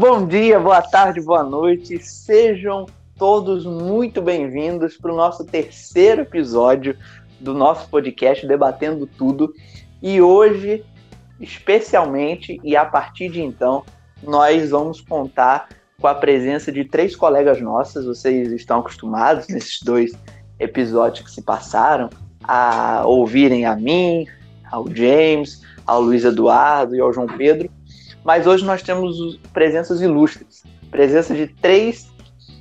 Bom dia, boa tarde, boa noite. Sejam todos muito bem-vindos para o nosso terceiro episódio do nosso podcast Debatendo Tudo. E hoje, especialmente e a partir de então, nós vamos contar com a presença de três colegas nossas. Vocês estão acostumados nesses dois episódios que se passaram a ouvirem a mim, ao James, ao Luiz Eduardo e ao João Pedro. Mas hoje nós temos presenças ilustres, presença de três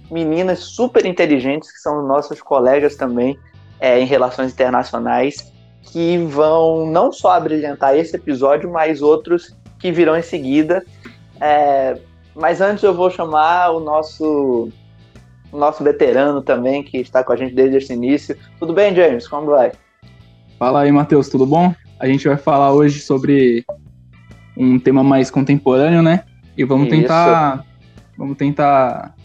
meninas super inteligentes que são nossas colegas também é, em relações internacionais que vão não só abrilhantar esse episódio, mas outros que virão em seguida. É, mas antes eu vou chamar o nosso o nosso veterano também, que está com a gente desde esse início. Tudo bem, James? Como vai? Fala aí, Matheus, tudo bom? A gente vai falar hoje sobre um tema mais contemporâneo, né? E vamos isso. tentar vamos tentar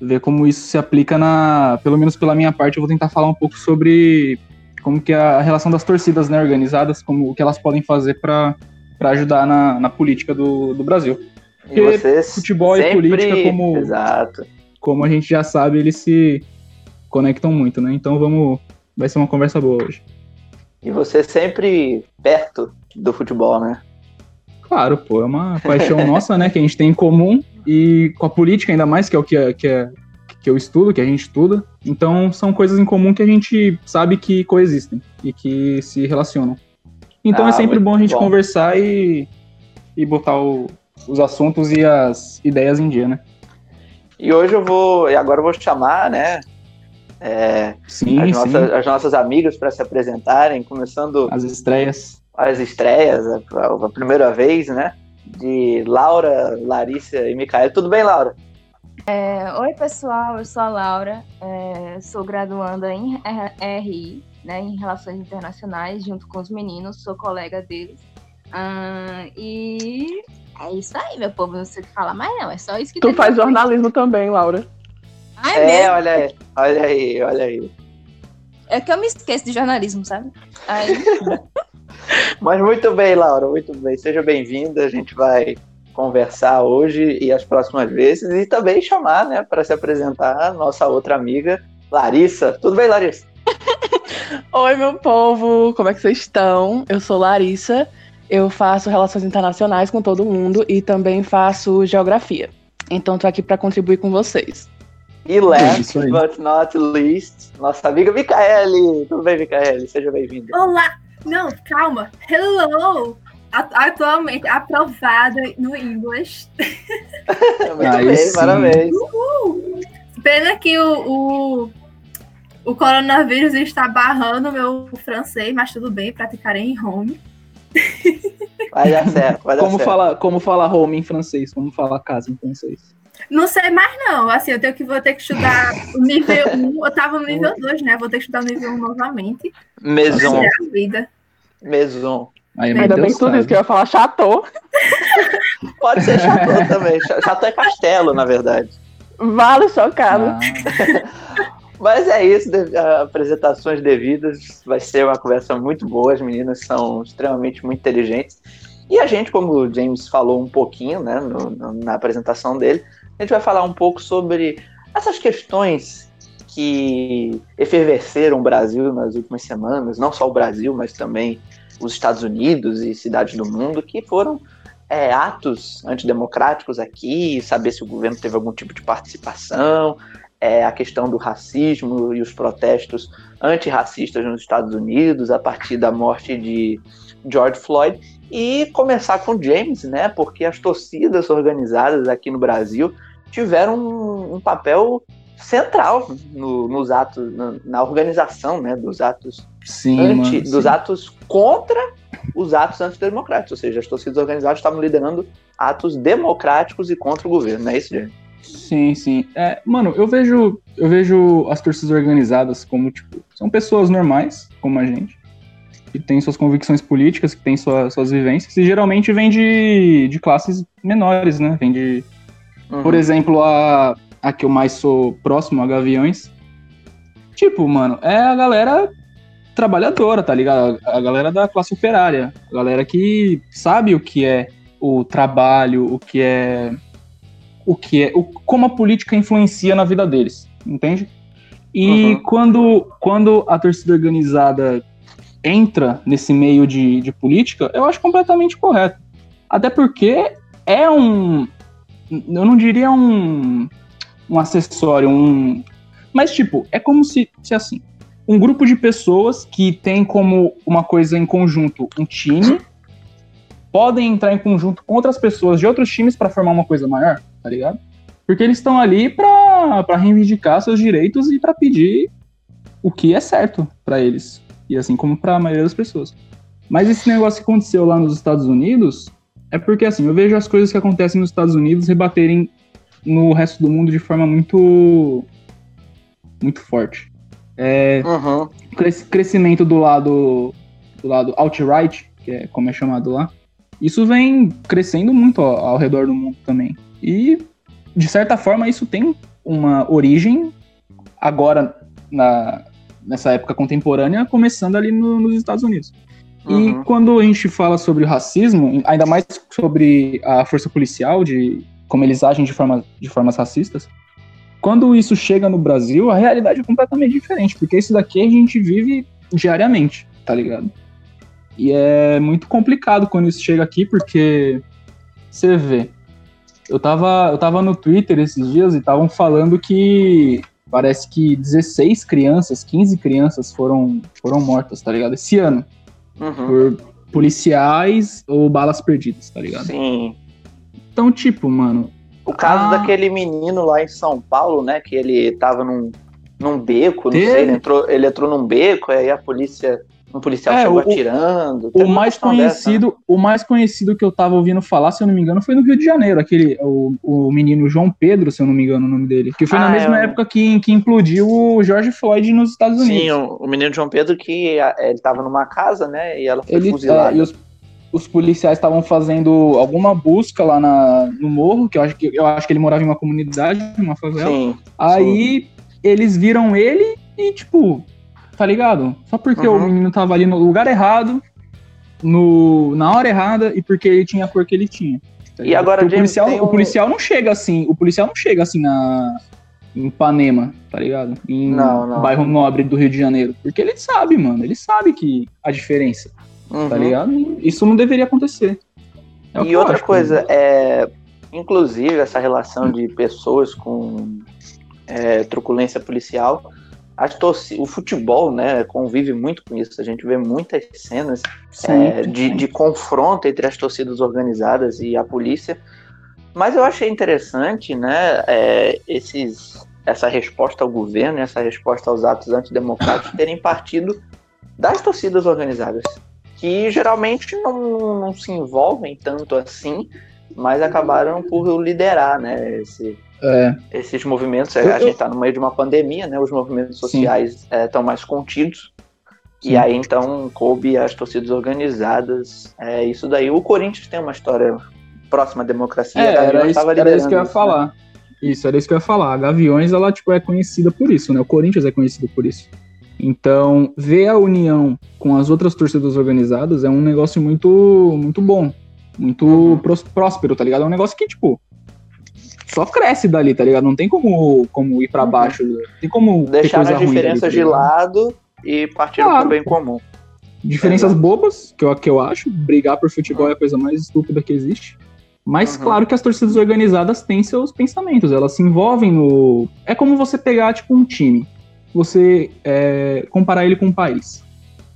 ver como isso se aplica na, pelo menos pela minha parte, eu vou tentar falar um pouco sobre como que é a relação das torcidas, né, organizadas, como o que elas podem fazer para ajudar na, na política do, do Brasil. Porque futebol sempre... e política, como, Exato. como a gente já sabe, eles se conectam muito, né? Então vamos, vai ser uma conversa boa hoje. E você sempre perto do futebol, né? Claro, pô, é uma paixão nossa, né, que a gente tem em comum e com a política ainda mais, que é o que, é, que, é, que eu estudo, que a gente estuda. Então são coisas em comum que a gente sabe que coexistem e que se relacionam. Então é ah, é sempre bom a gente bom. conversar e, e botar o, os assuntos e as ideias em dia, né? E hoje eu vou, e agora eu vou chamar, né, é, sim, as, sim. Nossas, as nossas amigas para se apresentarem, começando as estreias, as estreias, a, a, primeira vez, né, de Laura, Larissa e Micael. Tudo bem, Laura? É, oi, pessoal, eu sou a Laura, é, sou graduanda em RI, né, em Relações Internacionais, junto com os meninos, sou colega deles. Ah, e é isso aí, meu povo, não sei o que falar mais não, é só isso que Tu faz jornalismo também, Laura. Ah, é, é mesmo? olha aí, olha aí, olha aí. É que eu me esqueço de jornalismo, sabe? Aí... Mas muito bem, Laura, muito bem. Seja bem-vinda. A gente vai conversar hoje e as próximas vezes e também chamar, né, para se apresentar a nossa outra amiga, Larissa. Tudo bem, Larissa? Oi, meu povo, como é que vocês estão? Eu sou Larissa, eu faço relações internacionais com todo mundo e também faço geografia. Então, tô aqui para contribuir com vocês. E last but not least, nossa amiga Micaele. Tudo bem, Micaele? Seja bem-vinda. Olá! Não, calma. Hello! Atualmente aprovada no inglês. Muito Aí bem, sim. parabéns. Uhul. Pena que o, o, o coronavírus está barrando o meu francês, mas tudo bem, praticarei em home. Vai dar certo, vai dar como certo. Fala, como fala home em francês? Como fala casa em francês? Não sei mais, não. Assim, eu tenho que, vou ter que estudar o nível 1. Eu tava no nível 2, né? Vou ter que estudar o nível 1 novamente. Maison. A vida. Maison. Aí, Ainda bem tudo isso que eu ia falar chateau. Pode ser chateau também. Chateau é castelo, na verdade. Vale chocado. Ah. Mas é isso, apresentações devidas. Vai ser uma conversa muito boa. As meninas são extremamente muito inteligentes. E a gente, como o James falou um pouquinho né, no, no, na apresentação dele, a gente vai falar um pouco sobre essas questões que efervesceram o Brasil nas últimas semanas, não só o Brasil, mas também os Estados Unidos e cidades do mundo, que foram é, atos antidemocráticos aqui, saber se o governo teve algum tipo de participação, é, a questão do racismo e os protestos antirracistas nos Estados Unidos a partir da morte de George Floyd e começar com James, né? Porque as torcidas organizadas aqui no Brasil tiveram um, um papel central no, nos atos, na, na, organização, né? Dos atos sim, anti, mano, dos atos contra os atos antidemocráticos, ou seja, as torcidas organizadas estavam liderando atos democráticos e contra o governo, não é isso, James? Sim, sim. É, mano, eu vejo, eu vejo as torcidas organizadas como, tipo, são pessoas normais, como a gente, que têm suas convicções políticas, que têm sua, suas vivências, e geralmente vem de, de classes menores, né? Vem de. Uhum. Por exemplo, a, a que eu mais sou próximo, a Gaviões. Tipo, mano, é a galera trabalhadora, tá ligado? A galera da classe operária. A galera que sabe o que é o trabalho, o que é o que é, o, como a política influencia na vida deles, entende? E Uhum. quando, quando a torcida organizada entra nesse meio de, de política, eu acho completamente correto. Até porque é um. Eu não diria um, um acessório, um. Mas, tipo, é como se, se assim. Um grupo de pessoas que tem como uma coisa em conjunto um time podem entrar em conjunto com outras pessoas de outros times para formar uma coisa maior, tá ligado? Porque eles estão ali pra reivindicar seus direitos e pra pedir o que é certo pra eles. E assim como pra maioria das pessoas. Mas esse negócio que aconteceu lá nos Estados Unidos é porque assim, eu vejo as coisas que acontecem nos Estados Unidos rebaterem no resto do mundo de forma muito muito forte. É, Uhum. cres- crescimento do lado do lado alt-right, que é como é chamado lá, isso vem crescendo muito ao, ao redor do mundo também. E de certa forma isso tem uma origem agora na, nessa época contemporânea, começando ali no- nos Estados Unidos. E Uhum. quando a gente fala sobre o racismo, ainda mais sobre a força policial, de como eles agem de, forma, de formas racistas, quando isso chega no Brasil, a realidade é completamente diferente, porque isso daqui a gente vive diariamente, tá ligado? E é muito complicado quando isso chega aqui, porque você vê. Eu tava, eu tava no Twitter esses dias e estavam falando que parece que 16 crianças, 15 crianças foram, foram mortas, tá ligado? Esse ano Uhum. por policiais ou balas perdidas, tá ligado? Sim. Então, tipo, mano, O caso Ah. daquele menino lá em São Paulo, né? Que ele tava num, num beco, não Teve. sei, ele entrou, ele entrou num beco, aí a polícia. Um policial É, chegou o- atirando. o mais questão dessa, né? conhecido, o mais conhecido que eu tava ouvindo falar, se eu não me engano, foi no Rio de Janeiro, aquele o, o menino João Pedro, se eu não me engano o nome dele, que foi na Ah, mesma é época que, que implodiu o George Floyd nos Estados Unidos. Sim, o, o menino João Pedro que ele tava numa casa, né? E ela foi Ele, fuzilada. é, e os, os policiais estavam fazendo alguma busca lá na, no morro, que eu acho que eu acho que ele morava em uma comunidade, uma favela. Sim. Aí eles viram ele e, tipo, tá ligado? Só porque Uhum. o menino tava ali no lugar errado, no, na hora errada e porque ele tinha a cor que ele tinha. tá E agora, o policial, tem o um- policial não chega assim, o policial não chega assim na em Ipanema, tá ligado? Em Não, não. bairro nobre do Rio de Janeiro, porque ele sabe, mano, ele sabe que a diferença, Uhum. tá ligado? Isso não deveria acontecer. É E outra acho, coisa, mano. é, inclusive essa relação de pessoas com é, truculência policial, as torci- o futebol, né, convive muito com isso. A gente vê muitas cenas é, de, de confronto entre as torcidas organizadas e a polícia. Mas eu achei interessante, né, é, esses, essa resposta ao governo, essa resposta aos atos antidemocráticos terem partido das torcidas organizadas, que geralmente não, não se envolvem tanto assim, mas acabaram por liderar, né, esse, É, esses movimentos. Eu- a gente está no meio de uma pandemia, né, os movimentos sociais estão mais contidos. Sim. E aí, então, coube às torcidas organizadas. É isso daí. O Corinthians tem uma história próxima à democracia. É, era, isso, era isso que eu ia liderando falar. Isso, era isso que eu ia falar. A Gaviões, ela, tipo, é conhecida por isso, né? O Corinthians é conhecido por isso. Então, ver a união com as outras torcidas organizadas é um negócio muito, muito bom. Muito Uhum. prós- próspero, tá ligado? É um negócio que, tipo, só cresce dali, tá ligado? Não tem como, como ir pra Uhum. baixo. Tem como coisa as dali, diferenças tá de lado e partiram Claro. pro bem comum. Diferenças Exato. bobas, que eu, que eu acho. Brigar por futebol é a coisa mais estúpida que existe. Mas Uhum. claro que as torcidas organizadas têm seus pensamentos, elas se envolvem no. É como você pegar, tipo, um time. Você é, comparar ele com um país.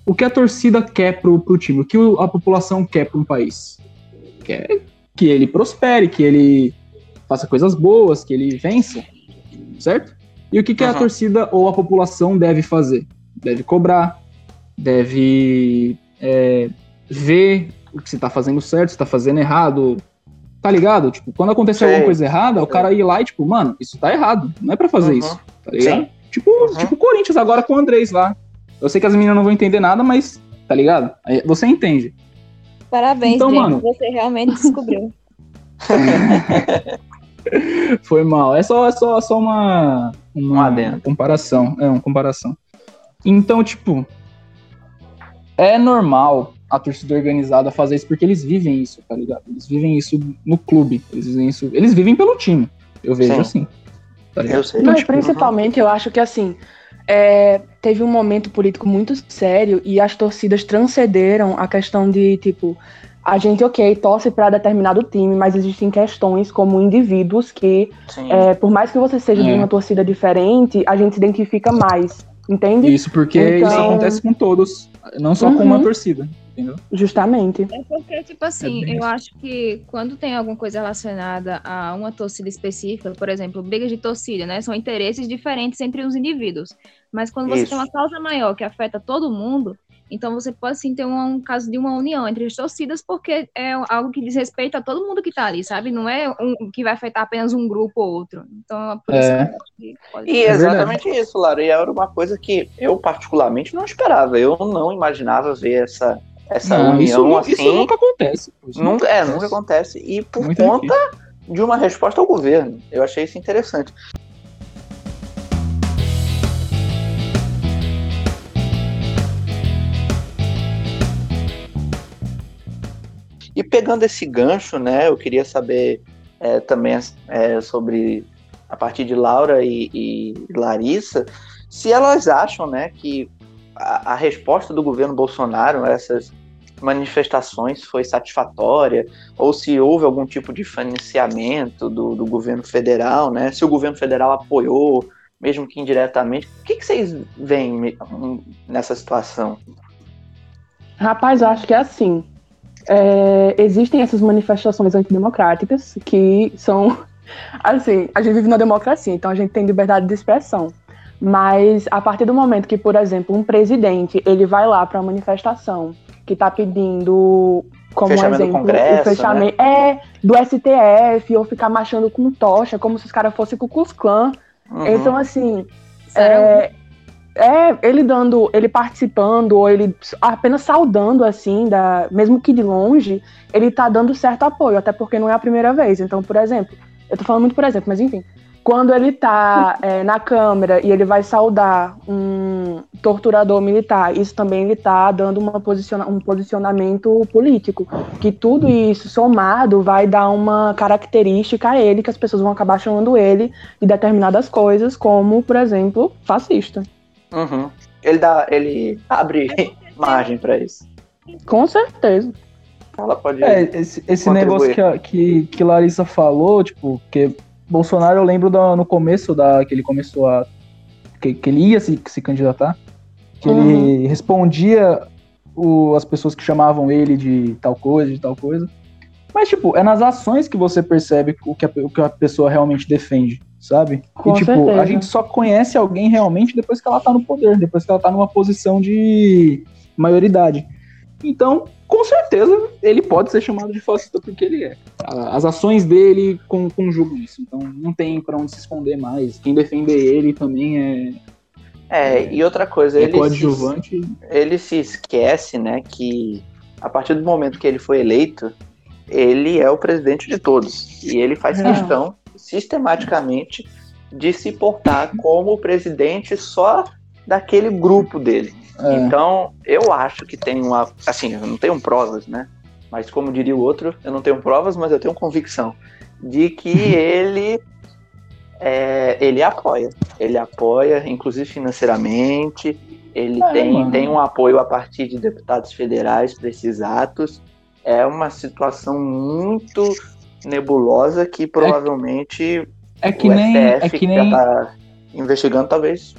O que a torcida quer pro, pro time? O que a população quer para um país? Quer que ele prospere, que ele faça coisas boas, que ele vença. Certo? E o que, que a Uhum. torcida ou a população deve fazer? Deve cobrar, deve é, ver o que você tá fazendo certo, se tá fazendo errado. Tá ligado? Tipo, quando acontecer Sei. alguma coisa errada, o cara ir lá e, tipo, mano, isso tá errado. Não é pra fazer Uhum. isso. Tá ligado? Sim. Tipo, Uhum. tipo o Corinthians agora com o Andrés lá. Eu sei que as meninas não vão entender nada, mas, tá ligado? Você entende. Parabéns, Então, mano. você realmente descobriu. Foi mal. É só, é só, só uma, Um uma adendo. comparação. É uma comparação. Então, tipo, é normal a torcida organizada fazer isso porque eles vivem isso, tá ligado? Eles vivem isso no clube. Eles vivem isso. Eles vivem pelo time. Eu vejo Sim. assim. Tá? Eu sei. Não, tipo, principalmente eu acho que assim, é, teve um momento político muito sério e as torcidas transcenderam a questão de, tipo, a gente, ok, torce para determinado time, mas existem questões como indivíduos que, é, por mais que você seja de É. uma torcida diferente, a gente se identifica mais, entende? Isso porque Então- isso acontece com todos, não só com Uhum. uma torcida, entendeu? Justamente. É porque, tipo assim, bem eu isso. acho que quando tem alguma coisa relacionada a uma torcida específica, por exemplo, brigas de torcida, né? São interesses diferentes entre os indivíduos. Mas quando você Isso. tem uma causa maior que afeta todo mundo, então você pode sim ter um, um caso de uma união entre as torcidas, porque é algo que diz respeito a todo mundo que tá ali, sabe? Não é um que vai afetar apenas um grupo ou outro. Então, é por isso É. que eu acho que pode E É exatamente isso, Lara. E era uma coisa que eu particularmente não esperava. Eu não imaginava ver essa, essa Não, isso, união nu- assim. isso nunca acontece. isso Nunca, é, nunca acontece. E por Muito conta de uma resposta ao governo. Eu achei isso interessante. E pegando esse gancho, né, eu queria saber é, também é, sobre, a partir de Laura e, e Larissa, se elas acham né, que a, a resposta do governo Bolsonaro a essas manifestações foi satisfatória, ou se houve algum tipo de financiamento do, do governo federal, né? Se o governo federal apoiou, mesmo que indiretamente. O que, que vocês veem nessa situação? Rapaz, eu acho que é assim. É, existem essas manifestações antidemocráticas que são. Assim, a gente vive na democracia, então a gente tem liberdade de expressão. Mas a partir do momento que, por exemplo, um presidente ele vai lá para uma manifestação que está pedindo como Fechamento do exemplo Congresso, né? o fechamento é do STF ou ficar marchando com tocha como se os caras fossem Ku Klux Klan. Uhum. Então assim, é, é, ele dando, ele participando, ou ele apenas saudando, assim, da, mesmo que de longe, ele tá dando certo apoio, até porque não é a primeira vez. Então, por exemplo, eu tô falando muito por exemplo, mas enfim, quando ele tá é, na Câmara e ele vai saudar um torturador militar, isso também ele tá dando uma posiciona um posicionamento político. Que tudo isso somado vai dar uma característica a ele, que as pessoas vão acabar chamando ele de determinadas coisas, como, por exemplo, fascista. Uhum. Ele dá, ele abre margem para isso. Com certeza. Ela pode. É, esse, esse negócio que, a- que, que Larissa falou, tipo, que Bolsonaro, eu lembro da- no começo da que ele começou a. que, que ele ia se, se candidatar, que ele respondia o, as pessoas que chamavam ele de tal coisa, de tal coisa. Mas, tipo, é nas ações que você percebe o que a, o que a pessoa realmente defende, sabe? Com e, tipo, certeza. a gente só conhece alguém realmente depois que ela tá no poder, depois que ela tá numa posição de maioridade. Então, com certeza, ele pode ser chamado de fascista porque ele é. As ações dele con- conjugam isso. Então, não tem pra onde se esconder mais. Quem defender ele também é, É, e outra coisa, é ele se, coadjuvante. ele se esquece, né, que a partir do momento que ele foi eleito, ele é o presidente de todos. E ele faz É. questão, sistematicamente, de se portar como o presidente só daquele grupo dele. É, Então, eu acho que tem uma. Assim, eu não tenho provas, né? Mas, como diria o outro, eu não tenho provas, mas eu tenho convicção de que ele. é, ele apoia. Ele apoia, inclusive financeiramente. Ele É, tem, mano. tem um apoio a partir de deputados federais para esses atos. É uma situação muito nebulosa que provavelmente é que o nem. STF, É que que nem. já está investigando, talvez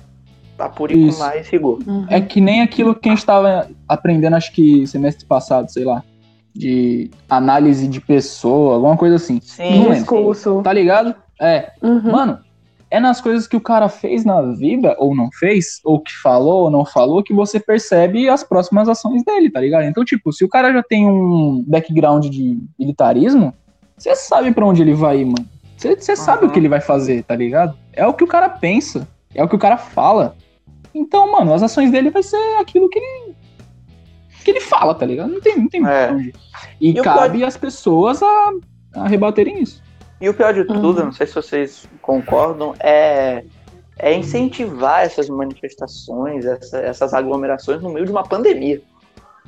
apure com mais rigor. É que nem aquilo que a gente estava aprendendo, acho que semestre passado, sei lá. De análise de pessoa, alguma coisa assim. Sim, Não. Discurso. Tá ligado? É. Uhum. Mano, é nas coisas que o cara fez na vida, ou não fez, ou que falou ou não falou, que você percebe as próximas ações dele, tá ligado? Então, tipo, se o cara já tem um background de militarismo, você sabe pra onde ele vai ir, mano. Você você sabe Uhum. o que ele vai fazer, tá ligado? É o que o cara pensa, é o que o cara fala. Então, mano, as ações dele vai ser aquilo que ele que ele fala, tá ligado? Não tem, não tem É. onde. E, E cabe às pessoas a, a rebaterem isso. E o pior de tudo, Uhum. não sei se vocês concordam, é, é incentivar essas manifestações, essa- essas aglomerações no meio de uma pandemia.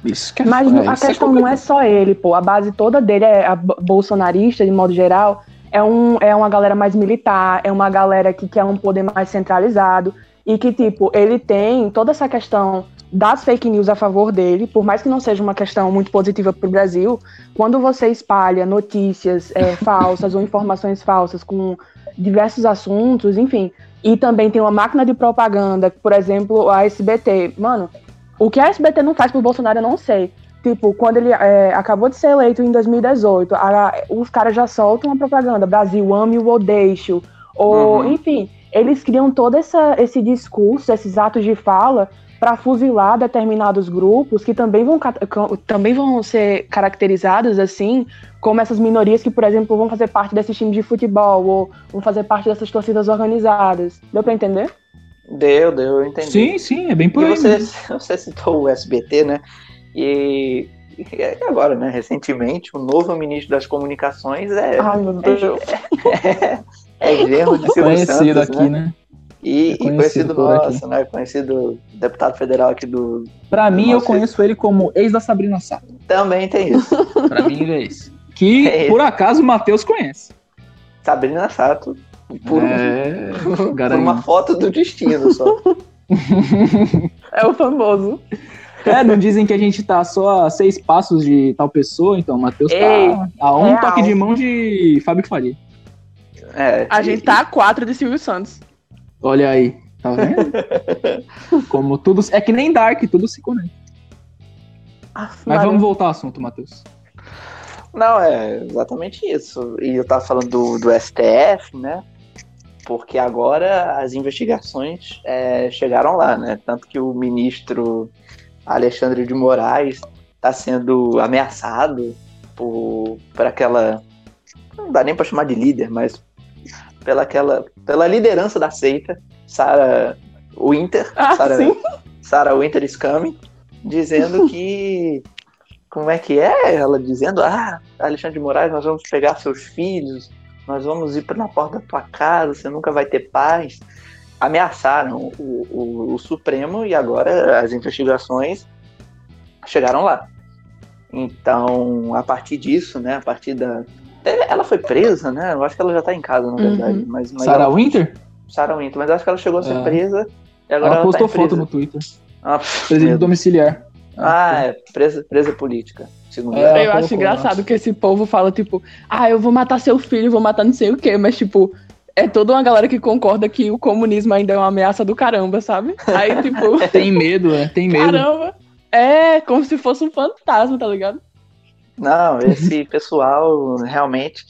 Isso que é, Mas é, a isso é questão não é só ele, pô. A base toda dele é bolsonarista, de modo geral. é, um, é uma galera mais militar, é uma galera que quer um poder mais centralizado e que, tipo, ele tem toda essa questão das fake news a favor dele, por mais que não seja uma questão muito positiva para o Brasil, quando você espalha notícias é, falsas ou informações falsas com diversos assuntos, enfim, e também tem uma máquina de propaganda, por exemplo, a SBT. Mano, o que a SBT não faz pro Bolsonaro, eu não sei. Tipo, quando ele é, acabou de ser eleito em 2018, a, os caras já soltam uma propaganda, Brasil, ame o odeixo, ou, uhum. enfim, eles criam todo essa, esse discurso, esses atos de fala, para fuzilar determinados grupos que também vão, também vão ser caracterizados assim como essas minorias que, por exemplo, vão fazer parte desse time de futebol ou vão fazer parte dessas torcidas organizadas. Deu para entender? Deu, deu, eu entendi. Sim, sim, é bem por e aí. Você, você citou o SBT, né? E e agora, né? Recentemente, o novo ministro das comunicações é. Ai, meu Deus. É, é, é genro de Silvio Conhecido Santos, aqui, né? né? E, É e conhecido conhecido por aqui. nosso, né? Conhecido deputado federal aqui do. Pra mim, eu conheço ele como ex da Sabrina Sato. Também tem isso. Pra mim, ele é esse. Que, É por acaso, o Matheus conhece. Sabrina Sato. Por, um- É, por uma foto do destino só. É o famoso. É, não dizem que a gente tá só a seis passos de tal pessoa, então o Matheus Ei, tá a um real. toque de mão de Fábio Faria. É, A e- gente tá a quatro de Silvio Santos. Olha aí, tá vendo? Como tudo. É que nem Dark, tudo se conecta. Mas vamos voltar ao assunto, Matheus. Não, é exatamente isso. E eu tava falando do, do STF, né? Porque agora as investigações é, chegaram lá, né? Tanto que o ministro Alexandre de Moraes está sendo ameaçado por, por aquela. Não dá nem para chamar de líder, mas pela, aquela, pela liderança da seita, Sarah Winter. Ah, Sarah, sim. Sarah Winter is coming, dizendo que. Como é que é? Ela dizendo: Ah, Alexandre de Moraes, nós vamos pegar seus filhos, nós vamos ir na porta da tua casa, você nunca vai ter paz. Ameaçaram o, o, o Supremo e agora as investigações chegaram lá. Então, a partir disso, né, a partir da. é, Ela foi presa, né? Eu acho que ela já tá em casa, na verdade. Uhum. Mas, mas Sarah ela- Winter? Sarah Winter, mas acho que ela chegou a ser É. presa. E agora Ela ela postou tá foto presa. no Twitter. Ah, Presídio domiciliar. Ah, é, presa, presa política, segundo É, eu acho engraçado lá. que esse povo fala, tipo, ah, eu vou matar seu filho, vou matar não sei o quê, mas, tipo, é toda uma galera que concorda que o comunismo ainda é uma ameaça do caramba, sabe? Aí, tipo, Tem medo, é, tem medo. caramba. É como se fosse um fantasma, tá ligado? Não, esse pessoal realmente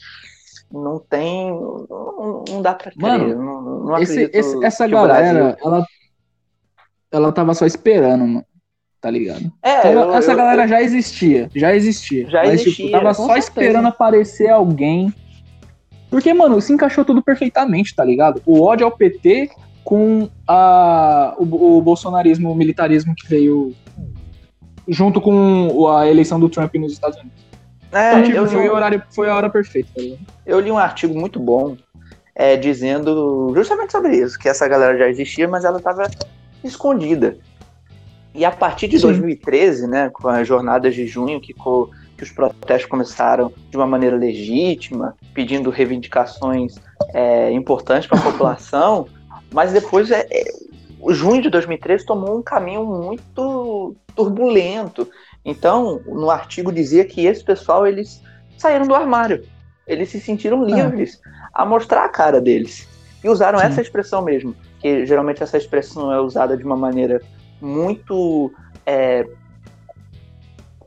não tem. Não, não dá pra crer. Mano, não, não Esse- acredito esse- essa que o galera, Brasil- ela, ela tava só esperando, mano. Tá ligado? É, Então, eu- essa eu- galera já existia, já existia. Já mas, existia, tipo, tava só certeza. esperando aparecer alguém. Porque, mano, se encaixou tudo perfeitamente, tá ligado? O ódio ao PT com a, o, o bolsonarismo, o militarismo que veio junto com a eleição do Trump nos Estados Unidos. É, Então, tipo, eu, foi, um- o horário, foi a hora perfeita, tá ligado? eu li um artigo muito bom é, dizendo justamente sobre isso, que essa galera já existia, mas ela estava escondida. E a partir de Sim. 2013, né, com as jornadas de junho, que, co- que os protestos começaram de uma maneira legítima, pedindo reivindicações é, importantes para a população, mas depois é, é, o junho de 2013 tomou um caminho muito turbulento. Então, no artigo dizia que esse pessoal eles saíram do armário, eles se sentiram livres a mostrar a cara deles e usaram Sim. essa expressão mesmo, que geralmente essa expressão é usada de uma maneira muito é,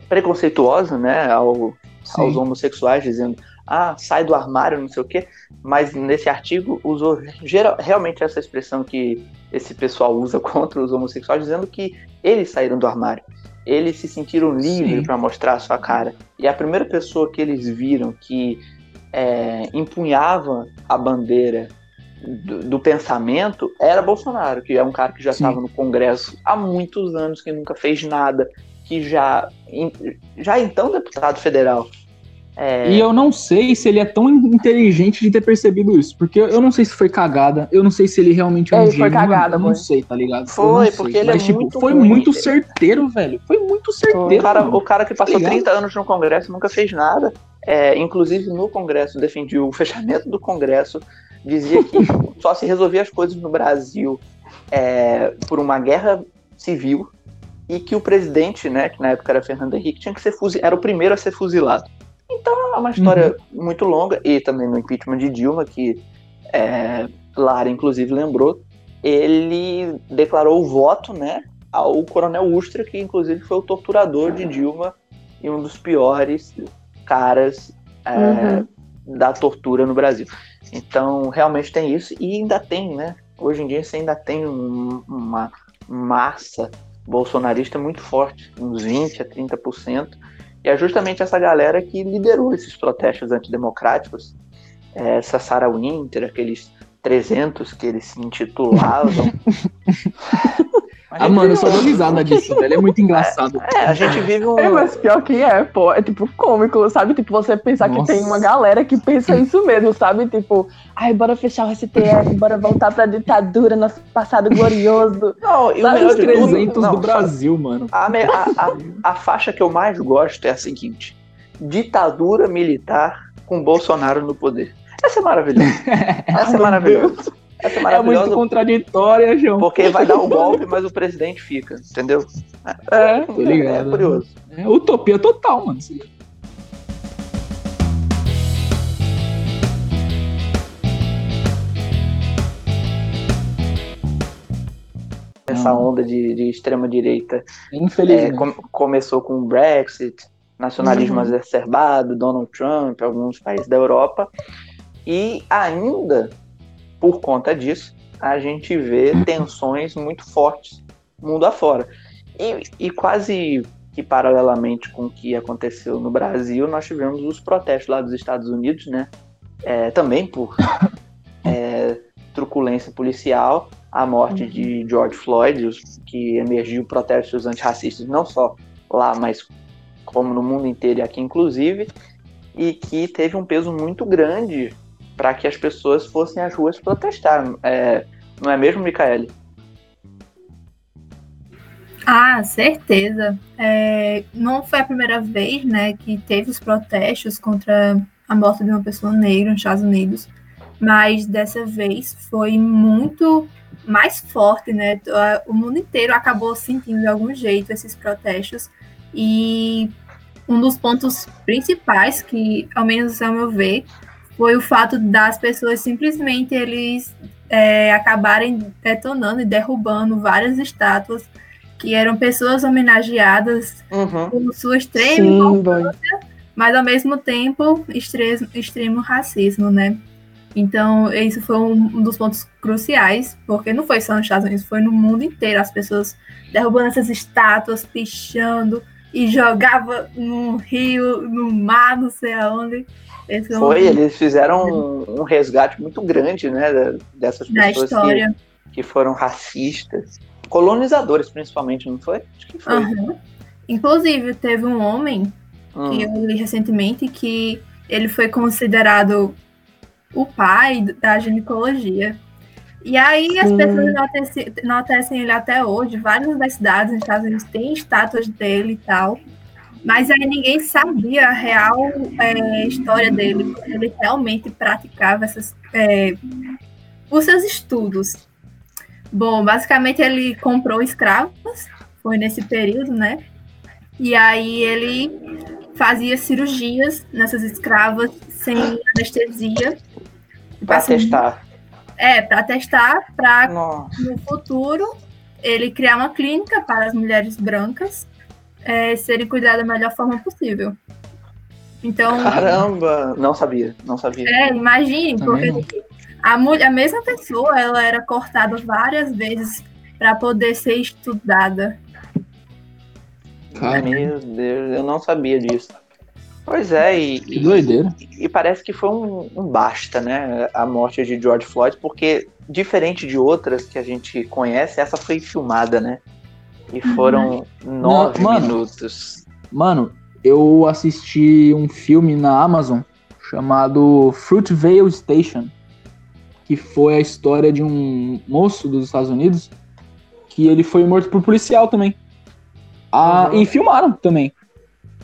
preconceituosa, né, ao, aos homossexuais, dizendo ah, sai do armário, não sei o quê, mas nesse artigo usou geral, realmente essa expressão que esse pessoal usa contra os homossexuais, dizendo que eles saíram do armário. Eles se sentiram livres para mostrar a sua cara. E a primeira pessoa que eles viram que é, empunhava a bandeira do, do pensamento era Bolsonaro, que é um cara que já estava no Congresso há muitos anos, que nunca fez nada, que já, já então deputado federal. É, E eu não sei se ele é tão inteligente de ter percebido isso. Porque eu não sei se foi cagada. Eu não sei se ele realmente é um É, gênio. foi cagada, eu não foi. sei, tá ligado? Foi, não sei. porque ele é Mas, tipo, muito foi ruim. muito certeiro, velho. Foi muito o, certeiro. cara, mano. o cara que passou Tá ligado? 30 anos no Congresso nunca fez nada. é, inclusive no Congresso, defendia o fechamento do Congresso, dizia que só se resolvia as coisas no Brasil é, por uma guerra civil e que o presidente, né, que na época era Fernando Henrique, tinha que ser fuzilado, era o primeiro a ser fuzilado. Então é uma história uhum. muito longa, e também no impeachment de Dilma, que é, Lara inclusive lembrou, ele declarou o voto, né, ao coronel Ustra, que inclusive foi o torturador de Dilma e um dos piores caras é, uhum. da tortura no Brasil. Então, realmente tem isso, e ainda tem, né? Hoje em dia você ainda tem um, uma massa bolsonarista muito forte, uns 20 a 30%, e é justamente essa galera que liderou esses protestos antidemocráticos, é, essa Sarah Winter, aqueles 300 que eles se intitulavam. ah, mano, eu só dou risada disso, velho. É muito engraçado. É, é, a gente vive um. É, mas pior que é, pô. É tipo cômico, sabe? Tipo, você pensar Nossa. que tem uma galera que pensa isso mesmo, sabe? Tipo, ai, bora fechar o STF, bora voltar pra ditadura, nosso passado glorioso. Não, e sabe os 300 não, do Brasil, mano. A, a, a, a faixa que eu mais gosto é a seguinte: ditadura militar com Bolsonaro no poder. Essa é maravilhosa. Essa é maravilhosa. Essa é, é muito contraditória, João. Porque vai dar um golpe, mas o presidente fica, entendeu? É, tô ligado. É curioso. É utopia total, mano. Essa onda de, de extrema-direita Infelizmente. É, com, começou com o Brexit, nacionalismo uhum. exacerbado, Donald Trump, alguns países da Europa. E ainda, por conta disso, a gente vê tensões muito fortes mundo afora. E, e quase que paralelamente com o que aconteceu no Brasil, nós tivemos os protestos lá dos Estados Unidos, né? É, também por é, truculência policial, a morte de uhum. George Floyd, que emergiu protestos antirracistas não só lá, mas como no mundo inteiro e aqui inclusive, e que teve um peso muito grande para que as pessoas fossem às ruas protestar. É, não é mesmo, Micaele? Ah, certeza. É, não foi a primeira vez né, que teve os protestos contra a morte de uma pessoa negra nos Estados Unidos, mas dessa vez foi muito mais forte, né? O mundo inteiro acabou sentindo de algum jeito esses protestos e um dos pontos principais que, ao menos ao meu ver, foi o fato das pessoas simplesmente eles é, acabarem detonando e derrubando várias estátuas que eram pessoas homenageadas uhum. por sua extrema importância, mas ao mesmo tempo extremo, extremo racismo, né? Então, isso foi um, dos pontos cruciais, porque não foi só nos Estados Unidos, foi no mundo inteiro. As pessoas derrubando essas estátuas, pichando, e jogava no rio, no mar, não sei aonde. Esse Foi, eles fizeram um, um, resgate muito grande, né, dessas pessoas que, que, foram racistas, colonizadores principalmente, não foi? Acho que foi. Uhum. Inclusive, teve um homem hum. que eu li recentemente que ele foi considerado o pai da ginecologia. E aí as Sim. pessoas enaltecem, enaltecem ele até hoje. Várias universidades nos Estados Unidos têm estátuas dele e tal. Mas aí ninguém sabia a real é, história dele. Ele realmente praticava essas, é, os seus estudos. Bom, basicamente ele comprou escravos, foi nesse período, né? E aí ele fazia cirurgias nessas escravas sem anestesia. Para testar. É, para testar, para no futuro ele criar uma clínica para as mulheres brancas é, serem cuidadas da melhor forma possível. Então. Caramba! Não sabia, não sabia. É, imagine, porque a, mulher, a mesma pessoa ela era cortada várias vezes para poder ser estudada. Caramba. Meu Deus, eu não sabia disso. Pois é, e, que doideira. E, e, parece que foi um, um, basta, né? A morte de George Floyd, porque diferente de outras que a gente conhece, essa foi filmada, né? E foram uhum. nove Não, mano, minutos. Mano, eu assisti um filme na Amazon chamado Fruitvale Station, que foi a história de um moço dos Estados Unidos que ele foi morto por policial também. Ah, uhum. E filmaram também,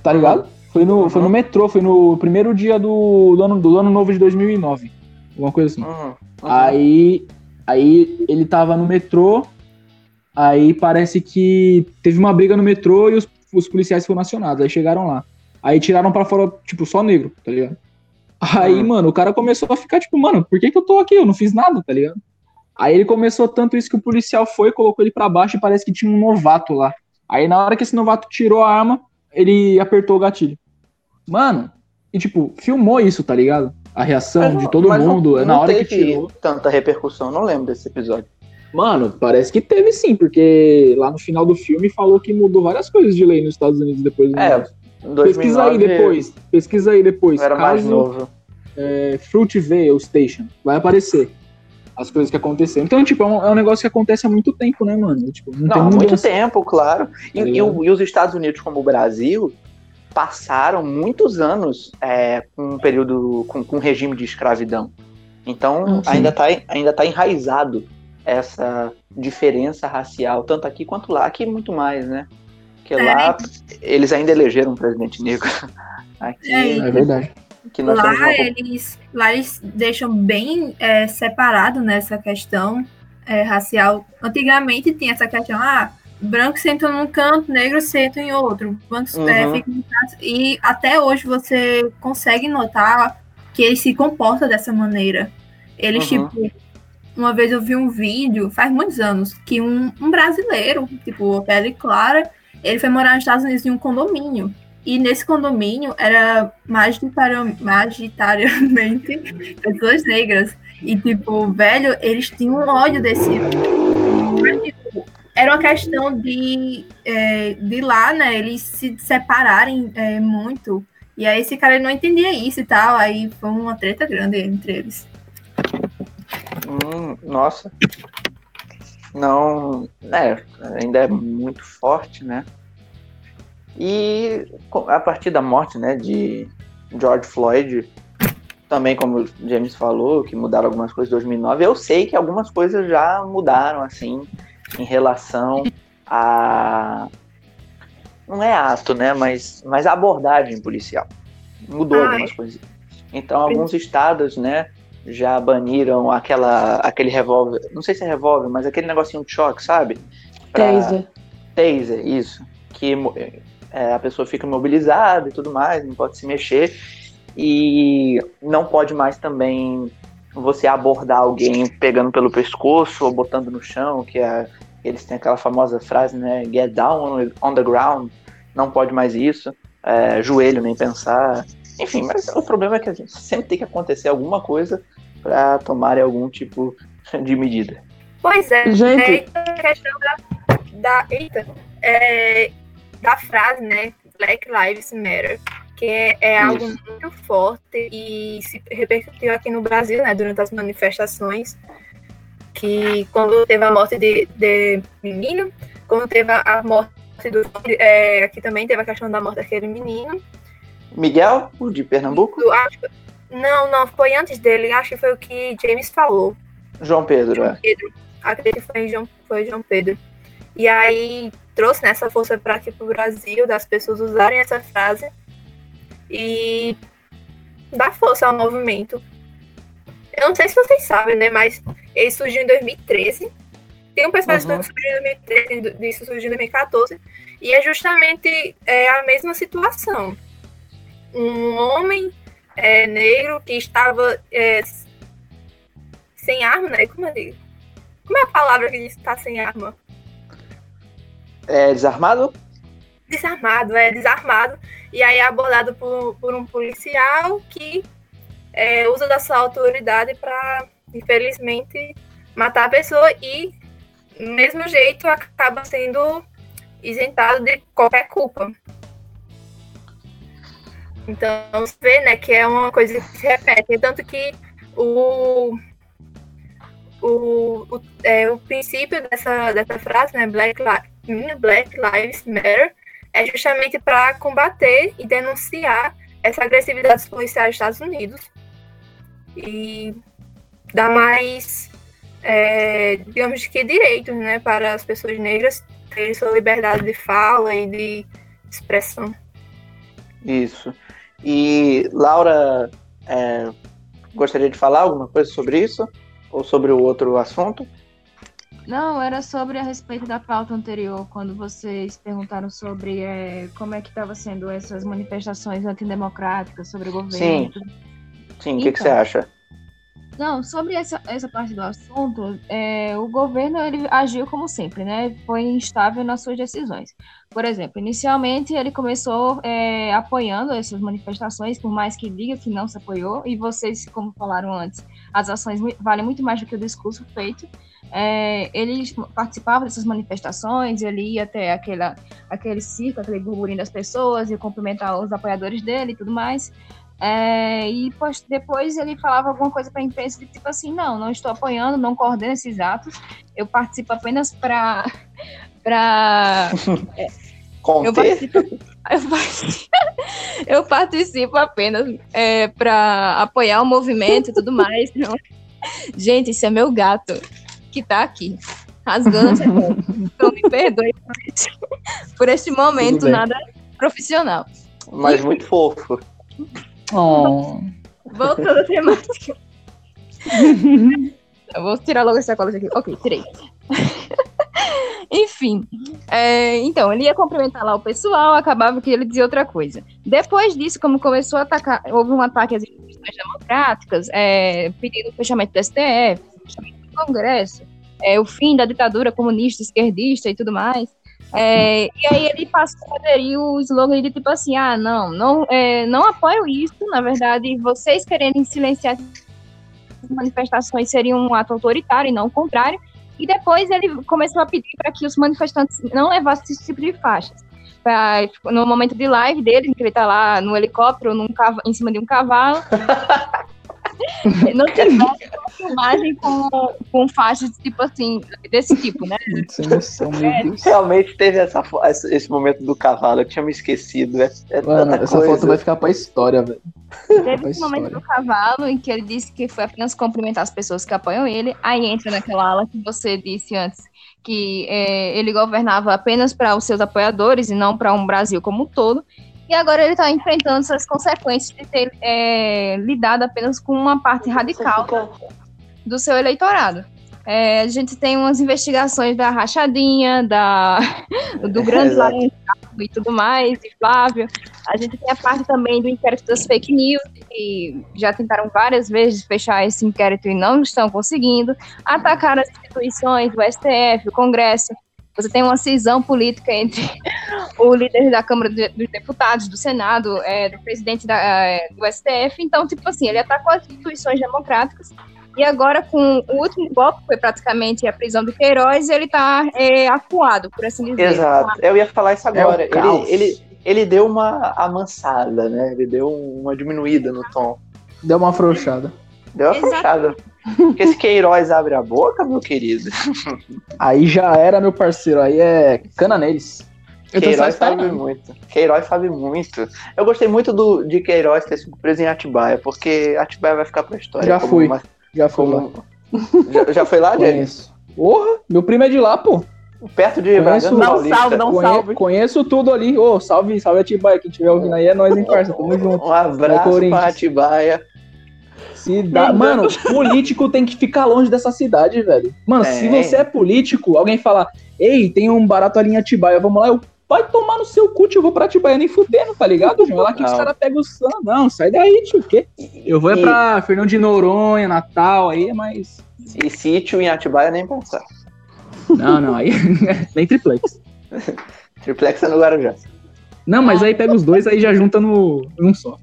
tá ligado? Foi no, foi no metrô, foi no primeiro dia do, do, ano, do ano novo de 2009. Alguma coisa assim. Uhum. Uhum. Aí, aí ele tava no metrô, aí parece que teve uma briga no metrô e os, os policiais foram acionados. Aí chegaram lá. Aí tiraram pra fora, tipo, só negro, tá ligado? Aí, Uhum. mano, o cara começou a ficar, tipo, mano, por que que eu tô aqui? Eu não fiz nada, tá ligado? Aí ele começou tanto isso que o policial foi, colocou ele pra baixo e parece que tinha um novato lá. Aí na hora que esse novato tirou a arma, ele apertou o gatilho. Mano, e tipo, filmou isso, tá ligado? A reação não- de todo mas não- mundo, não na hora que tirou. tanta repercussão, não lembro desse episódio. Mano, parece que teve sim, porque lá no final do filme falou que mudou várias coisas de lei nos Estados Unidos depois do É, negócio. Em Pesquisa aí 2009, depois, pesquisa aí depois. Era mais novo. é, Fruitvale Station, vai aparecer as coisas que aconteceram. Então, tipo, é um, é um negócio que acontece há muito tempo, né, mano? Tipo, não, Não, tem há muito mudança. tempo, claro. E, Tá e e os Estados Unidos, como o Brasil, passaram muitos anos é, com um período com, com regime de escravidão. Então Ah, sim. ainda está ainda tá enraizado essa diferença racial, tanto aqui quanto lá. Aqui muito mais, né? Porque É. lá eles ainda elegeram um presidente negro. Aqui, É, É verdade. Aqui nós Lá uma eles, lá eles deixam bem é, separado nessa questão é, racial. Antigamente tinha essa questão, ah, branco senta num canto, negro senta em outro. Branco é, Uhum. fica em casa. E até hoje você consegue notar que eles se comportam dessa maneira. Eles, Uhum. tipo, uma vez eu vi um vídeo, faz muitos anos, que um, um brasileiro, tipo, pele clara, ele foi morar nos Estados Unidos em um condomínio. E nesse condomínio era majoritari- majoritariamente pessoas negras. E, tipo, velho, eles tinham um ódio desse. Mas, tipo, era uma questão de, é, de lá, né? Eles se separarem é, muito. E aí esse cara não entendia isso e tal. Aí foi uma treta grande entre eles. Hum, nossa. Não, é, ainda é muito forte, né? E a partir da morte, né, de George Floyd, também como o James falou, que mudaram algumas coisas em 2009, eu sei que algumas coisas já mudaram, assim, em relação a... Não é ato, né, mas, mas a abordagem policial. Mudou Ai. algumas coisas. Então, alguns estados, né, já baniram aquela, aquele revólver, não sei se é revólver, mas aquele negocinho de choque, sabe? Pra- Taser. Taser, isso. Que é, a pessoa fica imobilizada e tudo mais, não pode se mexer. E não pode mais também você abordar alguém pegando pelo pescoço ou botando no chão, que é, eles têm aquela famosa frase, né? Get down on, the ground. Não pode mais isso. É, joelho, nem pensar. Enfim, mas o problema é que a gente sempre tem que acontecer alguma coisa para tomarem algum tipo de medida. Pois é, Gente. é a questão da, da, eita, é, da frase, né? Black Lives Matter, que é, é algo muito forte e se repercutiu aqui no Brasil, né? Durante as manifestações, que quando teve a morte de, de menino, quando teve a- morte do. É, aqui também teve a questão da morte daquele menino. Miguel, o de Pernambuco? Acho, não, não, foi antes dele, acho que foi o que James falou. João Pedro, é. Pedro. Acredito que foi João, foi João Pedro. E aí trouxe nessa força para aqui pro Brasil, das pessoas usarem essa frase e dar força ao movimento. Eu não sei se vocês sabem, né? Mas ele surgiu em 2013. Tem um pessoal Uhum. que surgiu em 2013, isso surgiu em 2014. E é justamente é, a mesma situação. Um homem é, negro que estava é, sem arma, né? Como, é, como é a palavra que diz que está sem arma? É desarmado? Desarmado, é desarmado. E aí é abordado por, por um policial que é, usa da sua autoridade para, infelizmente, matar a pessoa e, do mesmo jeito, acaba sendo isentado de qualquer culpa. Então, você vê, né, que é uma coisa que se repete. Tanto que o, o, o, é, o princípio dessa, dessa frase, né, Black, Black Lives Matter, é justamente para combater e denunciar essa agressividade dos policiais dos Estados Unidos e dar mais, é, digamos que, direitos né, para as pessoas negras terem sua liberdade de fala e de expressão. Isso. E Laura, é, gostaria de falar alguma coisa sobre isso? Ou sobre o outro assunto? Não, era sobre a respeito da pauta anterior, quando vocês perguntaram sobre é, como é que estava sendo essas manifestações antidemocráticas sobre o governo. Sim. Sim, o que, que você Então. acha? Não, sobre essa, essa parte do assunto, é, o governo ele agiu como sempre, né? Foi instável nas suas decisões. Por exemplo, inicialmente ele começou é, apoiando essas manifestações, por mais que diga que não se apoiou, e vocês, como falaram antes, as ações valem muito mais do que o discurso feito. É, ele participava dessas manifestações, ele ia até aquela, aquele circo, aquele burburinho das pessoas, ia cumprimentar os apoiadores dele e tudo mais. É, e pois, depois ele falava alguma coisa para a imprensa tipo assim, não, não estou apoiando, não coordeno esses atos, eu participo apenas para para eu Conter? participo, eu participo, eu participo apenas para apoiar o movimento e tudo mais. Não. Gente, isso é meu gato que tá aqui rasgando essa. Então me perdoe por esse, por esse momento nada profissional. Mas muito fofo. Oh. Voltando à temática. Eu vou tirar logo essa cola aqui. Ok, tirei. Enfim, é, então, ele ia cumprimentar lá o pessoal, acabava que ele dizia outra coisa. Depois disso, como começou a atacar, houve um ataque às instituições democráticas, é, pedindo o fechamento do STF, o fechamento Congresso, é, o fim da ditadura comunista, esquerdista e tudo mais. É, e aí ele passou a aderir o slogan de tipo assim, ah, não, não, é, não apoio isso, na verdade, vocês quererem silenciar as manifestações seria um ato autoritário e não o contrário. E depois ele começou a pedir para que os manifestantes não levassem esse tipo de faixas. Pra, no momento de live dele, que ele tá lá no helicóptero, num em cima de um cavalo, não tivesse uma filmagem com, com faixas tipo assim, desse tipo, né? Sem noção, meu Deus. Realmente teve essa, esse momento do cavalo, eu tinha me esquecido. É, é Mano, tanta essa coisa. foto vai ficar pra história, velho. Teve esse momento história. do cavalo em que ele disse que foi apenas cumprimentar as pessoas que apoiam ele. Aí entra naquela ala que você disse antes, que é, ele governava apenas para os seus apoiadores e não para um Brasil como um todo. E agora ele está enfrentando essas consequências de ter é, lidado apenas com uma parte radical do seu eleitorado. É, a gente tem umas investigações da Rachadinha, da, do Grande. Laranja e tudo mais, de Flávio. A gente tem a parte também do inquérito das fake news, que já tentaram várias vezes fechar esse inquérito e não estão conseguindo. Atacar as instituições, o STF, o Congresso. Você tem uma cisão política entre o líder da Câmara de- dos Deputados, do Senado, é, do presidente da, é, do STF. Então, tipo assim, ele atacou as instituições democráticas e agora, com o último golpe, que foi praticamente a prisão do Queiroz, ele está acuado, por assim dizer. Exato, eu ia falar isso agora. É caos. ele, ele, ele deu uma amansada, né? Ele deu uma diminuída no tom. Deu uma afrouxada. Deu uma Exato. afrouxada. Porque esse Queiroz abre a boca, meu querido. Aí já era, meu parceiro. Aí é cana neles. Queiroz sabe esperando. muito. Queiroz sabe muito. Eu gostei muito do, de Queiroz ter sido preso em Atibaia, porque Atibaia vai ficar pra história. Já fui. uma- Já foi lá. como- já, já foi lá? Conheço. Porra, meu primo é de lá, pô. Perto de Conheço- um Paulista. salve, dá um Conhe- salve. Conheço tudo ali. Ô, salve, salve Atibaia. Quem estiver ouvindo aí é nós, hein, parça. Tamo junto. Um abraço pra Atibaia. Cidade. Mano, político tem que ficar longe dessa cidade, velho. Mano, se É. você é político, alguém falar, ei, tem um barato ali em Atibaia, vamos lá, eu. Vai tomar no seu cu, tio, eu vou pra Atibaia nem fudendo, tá ligado, João? Lá que os caras pegam o sangue. Não, sai daí, tio. o quê? Eu vou é E- pra Fernão de Noronha, Natal, aí, mas. E sítio em Atibaia nem pensar. Não, não, aí. nem triplex. Triplex é no Guarujá. Não, mas aí pega os dois, aí já junta no, num só.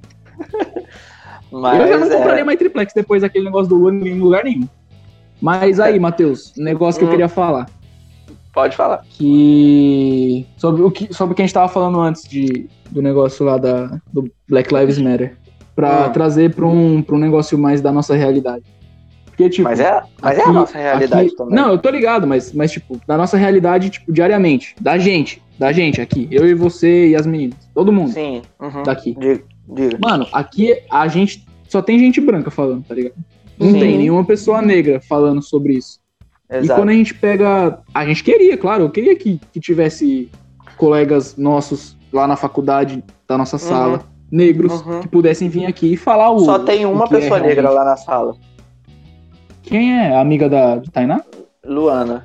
Mas eu já não é, compraria mais triplex depois daquele negócio do Lula em lugar nenhum. Mas aí, Matheus, um negócio que eu Hum. queria falar. pode falar. que sobre o que sobre o que a gente tava falando antes de, do negócio lá da do Black Lives Matter para Hum. trazer para um para um negócio mais da nossa realidade porque tipo Mas é, mas é a aqui- nossa realidade aqui- também. não eu tô ligado mas mas tipo da nossa realidade tipo diariamente da gente da gente aqui eu e você e as meninas todo mundo Sim. Uhum. daqui Diga, diga. mano aqui a gente só tem gente branca falando tá ligado não Sim. tem nenhuma pessoa negra falando sobre isso e Exato. quando a gente pega. A gente queria, claro, eu queria que, que tivesse colegas nossos lá na faculdade da nossa sala, negros, Uhum. que pudessem vir aqui e falar o. Só tem uma é pessoa negra realmente. lá na sala. Quem é? A amiga da de Tainá? Luana.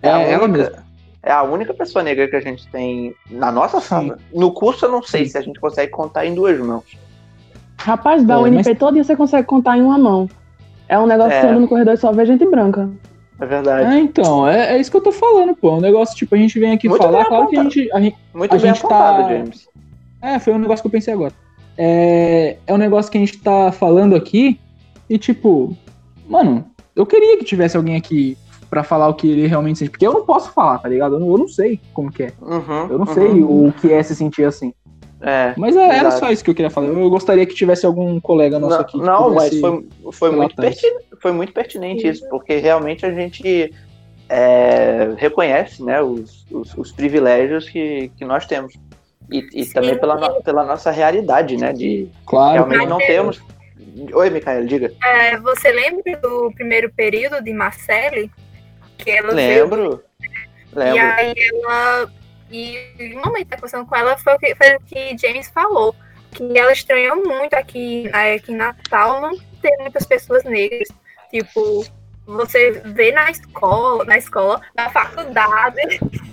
É, a ela única- mesma. É a única pessoa negra que a gente tem na nossa Sim. sala. No curso eu não sei Sim. se a gente consegue contar em duas mãos. Rapaz, da É, UNP mas- todinha você consegue contar em uma mão. É um negócio É. que você anda no corredor e só vê gente branca. É verdade. É, então, é, é isso que eu tô falando, pô. É um negócio, tipo, a gente vem aqui Muito falar, claro que a gente, a gente. Muito a bem gente apontado, tá- James. É, foi um negócio que eu pensei agora. É, é um negócio que a gente tá falando aqui e, tipo, mano, eu queria que tivesse alguém aqui pra falar o que ele realmente sente. Porque eu não posso falar, tá ligado? Eu não, eu não sei como que é. Uhum, Eu não uhum. sei o que é se sentir assim. É. Mas é, era só isso que eu queria falar. Eu gostaria que tivesse algum colega nosso Não, aqui. que não, mas foi, foi, muito pertinente, foi muito pertinente isso, porque realmente a gente é, reconhece né, os, os, os privilégios que, que nós temos. E, e também pela, pela nossa realidade, né? De Claro. realmente não temos. Oi, Micaela, diga. É, você lembra do primeiro período de Marcele? Que ela veio Lembro. E Lembro. aí ela. E um momento da conversação com ela foi o que, foi o que James falou. Que ela estranhou muito aqui, né, aqui em Natal não ter muitas pessoas negras. Tipo, você vê na escola, na escola, na faculdade,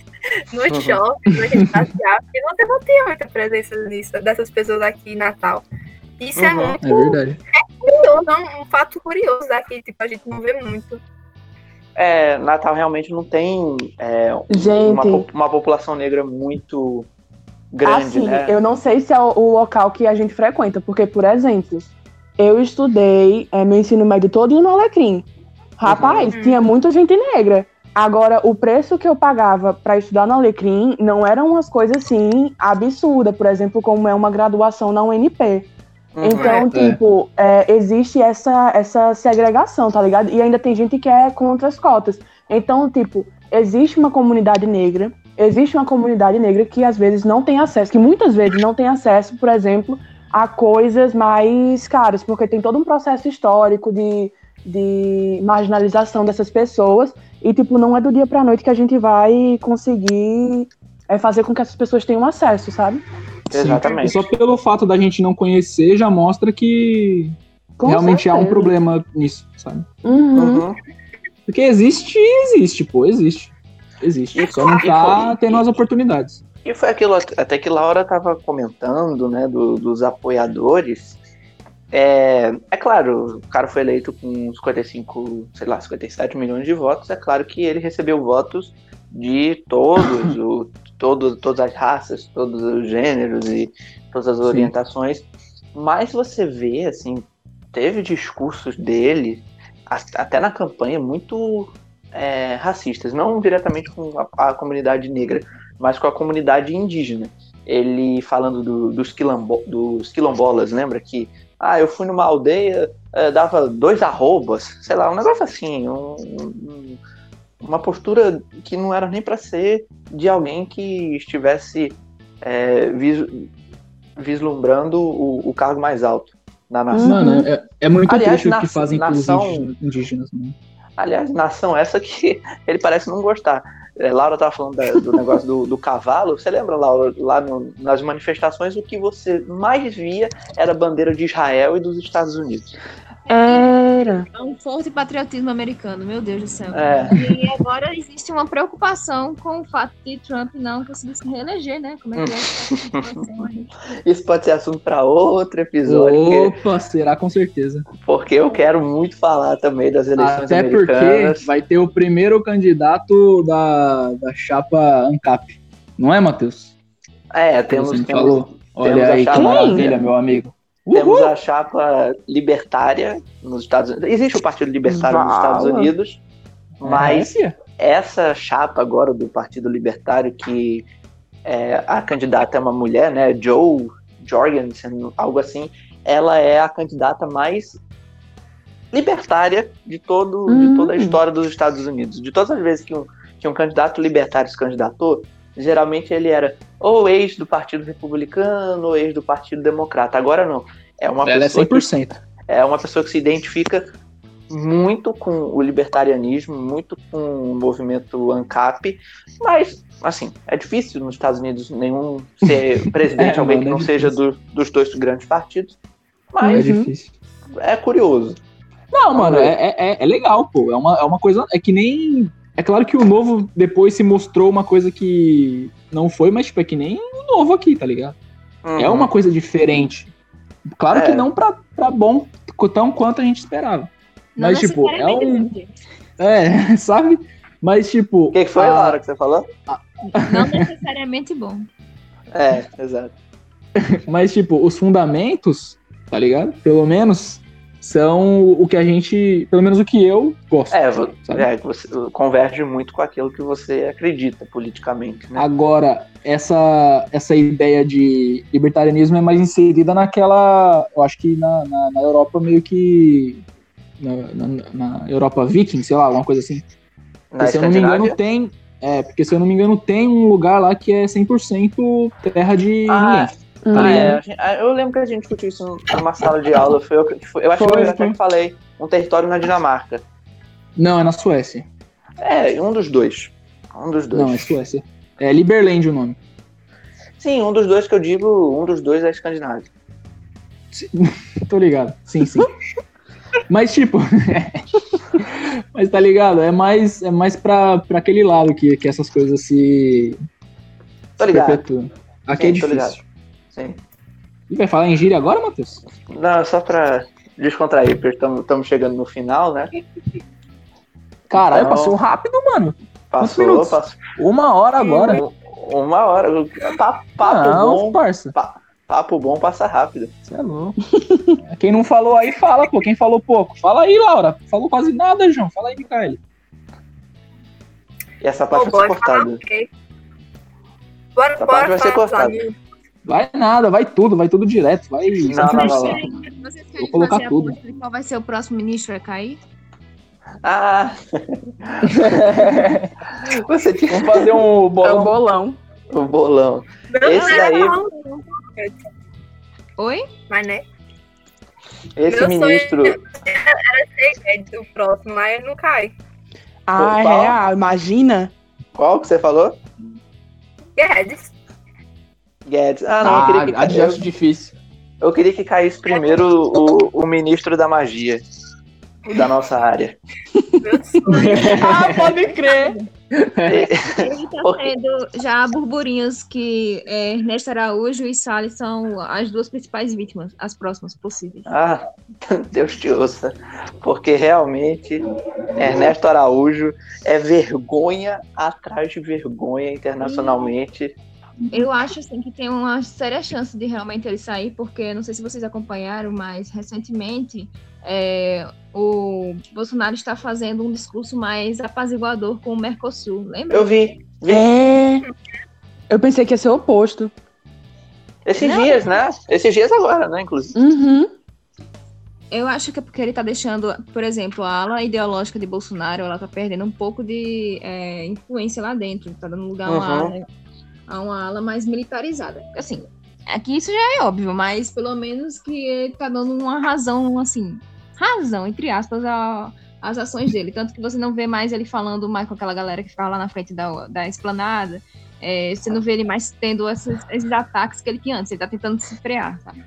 no Uhum. shopping, na rede social, e você não tem muita presença nisso, dessas pessoas aqui em Natal. Isso é Uhum. muito É verdade. curioso, é um, um fato curioso daqui, tipo, a gente não vê muito. É, Natal realmente não tem é, uma, uma população negra muito grande, assim, né? eu não sei se é o, o local que a gente frequenta, porque, por exemplo, eu estudei é, meu ensino médio todo no Alecrim. Rapaz, Uhum. tinha muita gente negra. Agora, o preço que eu pagava para estudar no Alecrim não eram umas coisas assim absurdas, por exemplo, como é uma graduação na UNP. Uhum. Então, É. tipo, é, existe essa, essa segregação, tá ligado? E ainda tem gente que é contra as cotas. Então, tipo, existe uma comunidade negra, existe uma comunidade negra que às vezes não tem acesso, que muitas vezes não tem acesso, por exemplo, a coisas mais caras, porque tem todo um processo histórico de, de marginalização dessas pessoas. E, tipo, não é do dia pra noite que a gente vai conseguir é, fazer com que essas pessoas tenham acesso, sabe? Sim. Exatamente. E só pelo fato da gente não conhecer já mostra que Com realmente há um certeza. problema nisso, sabe? Uhum. Uhum. Porque existe, existe, pô, existe. Existe. E Só não tá tendo as oportunidades. E foi aquilo at- até que Laura estava comentando, né, do- dos apoiadores. É, é claro, o cara foi eleito com 55, sei lá, 57 milhões de votos. É claro que ele recebeu votos de todos, o, todo, todas as raças, todos os gêneros e todas as Sim. orientações. Mas você vê, assim, teve discursos dele, até na campanha, muito é, racistas. Não diretamente com a- a comunidade negra, mas com a comunidade indígena. Ele falando do- dos, quilombo, dos quilombolas, lembra que ah, eu fui numa aldeia, eh, dava dois arrobas, sei lá, um negócio assim, um- um- uma postura que não era nem para ser de alguém que estivesse eh, vis- vislumbrando o, o cargo mais alto na nação. Uhum. Mano, é, é muito Aliás, triste o na- que fazem com os nação- indígenas, indígenas né? Aliás, nação essa que ele parece não gostar. É, Laura estava falando da- do negócio do, do cavalo. Você lembra, Laura, lá no- nas manifestações, o que você mais via era a bandeira de Israel e dos Estados Unidos. Era. É um forte patriotismo americano, meu Deus do céu. É. E agora existe uma preocupação com o fato de Trump não conseguir se reeleger, né? Como é que é essa? Isso pode ser assunto para outro episódio, porque, Opa, será com certeza. porque eu quero muito falar também das eleições Até porque americanas. vai ter o primeiro candidato da, da chapa ANCAP. Não é, Matheus? É, temos, temos, falou. Olha temos aí, que chapa- maravilha, meu amigo. Temos Uhul. a chapa libertária nos Estados Unidos. Existe o Partido Libertário nos Estados Vala. Unidos, mas É, essa chapa agora do Partido Libertário, que é, a candidata é uma mulher, né? Joe Jorgensen, algo assim, ela é a candidata mais libertária de, todo, de Hum. toda a história dos Estados Unidos. De todas as vezes que um, que um candidato libertário se candidatou, geralmente ele era ou ex do Partido Republicano ou ex do Partido Democrata. Agora não. É uma Ela é pessoa que 100%. é uma pessoa que se identifica muito com o libertarianismo, muito com o movimento ANCAP, mas, assim, é difícil nos Estados Unidos nenhum ser presidente, É, alguém mano, que é não seja do- dos dois grandes partidos, É mas difícil. é curioso. Não, mano, é, é, é legal, pô. É uma, é uma coisa. É que nem. É claro que o novo depois se mostrou uma coisa que não foi, mas tipo, é que nem o novo aqui, tá ligado? É Uhum. uma coisa diferente. Claro É. que não pra, pra bom, tão quanto a gente esperava. Não Mas, tipo, é um-. É, sabe? Mas, tipo. O que, que foi, a- Laura, que você falou? Não necessariamente bom. É, exato. Mas, tipo, os fundamentos, tá ligado? Pelo menos são o que a gente. Pelo menos o que eu gosto. É, sabe? é, você converge muito com aquilo que você acredita politicamente, né? Agora, essa, essa ideia de libertarianismo é mais inserida naquela. Eu acho que na, na, na Europa meio que. Na, na- na Europa viking, sei lá, alguma coisa assim. Se eu não me engano, tem. É, porque se eu não me engano, tem um lugar lá que é 100% terra de Ah, ninguém. Hum. Ah, é, eu lembro que a gente discutiu isso numa sala de aula. Foi eu, que- foi- eu acho que Foi, eu até que falei. Um território na Dinamarca. Não, é na Suécia. É, um dos dois. Um dos dois. Não, é Suécia. É Liberland o nome. Sim, um dos dois que eu digo, um dos dois é Escandinávia. Tô ligado. Sim, sim. Mas, tipo. mas tá ligado? É mais, é mais pra, pra aquele lado que, que essas coisas se. Tô se ligado. perpetuam. Aqui é Sim, tô difícil. Sim. E vai falar em gíria agora, Matheus? Não, só pra descontrair, porque estamos chegando no final, né? Caralho, Então- passou rápido, mano. Passou, passou. Uma hora agora. Um- Uma hora. Pa- Papo Não, bom. parça. Papo bom passa rápido. Você é louco. Quem não falou aí, fala, pô. Quem falou pouco? Fala aí, Laura. Falou quase nada, João. Fala aí, Micael. E essa parte Pô, vai ser cortada. Bora, Essa bora parte vai ser cortada. Vai nada, vai tudo, vai tudo direto. Vai. Não, não, não, não. Vocês querem Vou colocar fazer a tudo. qual vai ser o próximo ministro a cair? Ah! Você tinha Vamos fazer um É o bolão. bolão. o bolão. Não, Esse não era daí- um- Oi? Mas, né? Esse Meu sonho ministro. É do próximo, mas não cai. Ah, é real. Imagina. Qual que você falou? Guedes. Guedes. Ah, não, eu queria que, Ah, adjunto difícil. eu queria que caísse primeiro o, o ministro da magia da nossa área. Ah, pode crer. Ele tá tendo já burburinhos que é, Ernesto Araújo e Salles são as duas principais vítimas, as próximas possíveis. Ah, Deus te ouça. Porque realmente Ernesto Araújo é vergonha atrás de vergonha internacionalmente. Eu acho assim que tem uma séria chance de realmente ele sair, porque não sei se vocês acompanharam, mas recentemente é, o Bolsonaro está fazendo um discurso mais apaziguador com o Mercosul, lembra? Eu vi. vi É. Eu pensei que ia ser o oposto. esses Não. dias, né? Esses dias agora, né? Inclusive. Uhum. Eu acho que é porque ele tá deixando, por exemplo, a ala ideológica de Bolsonaro, ela tá perdendo um pouco de é, influência lá dentro, tá dando lugar a uma, Uhum. ala, a uma ala mais militarizada. Assim, aqui isso já é óbvio, mas pelo menos que ele tá dando uma razão, assim, razão, entre aspas, a- às ações dele. Tanto que você não vê mais ele falando mais com aquela galera que fala lá na frente da, da esplanada. É, você não vê ele mais tendo esses, esses ataques que ele tinha antes, ele tá tentando se frear, sabe?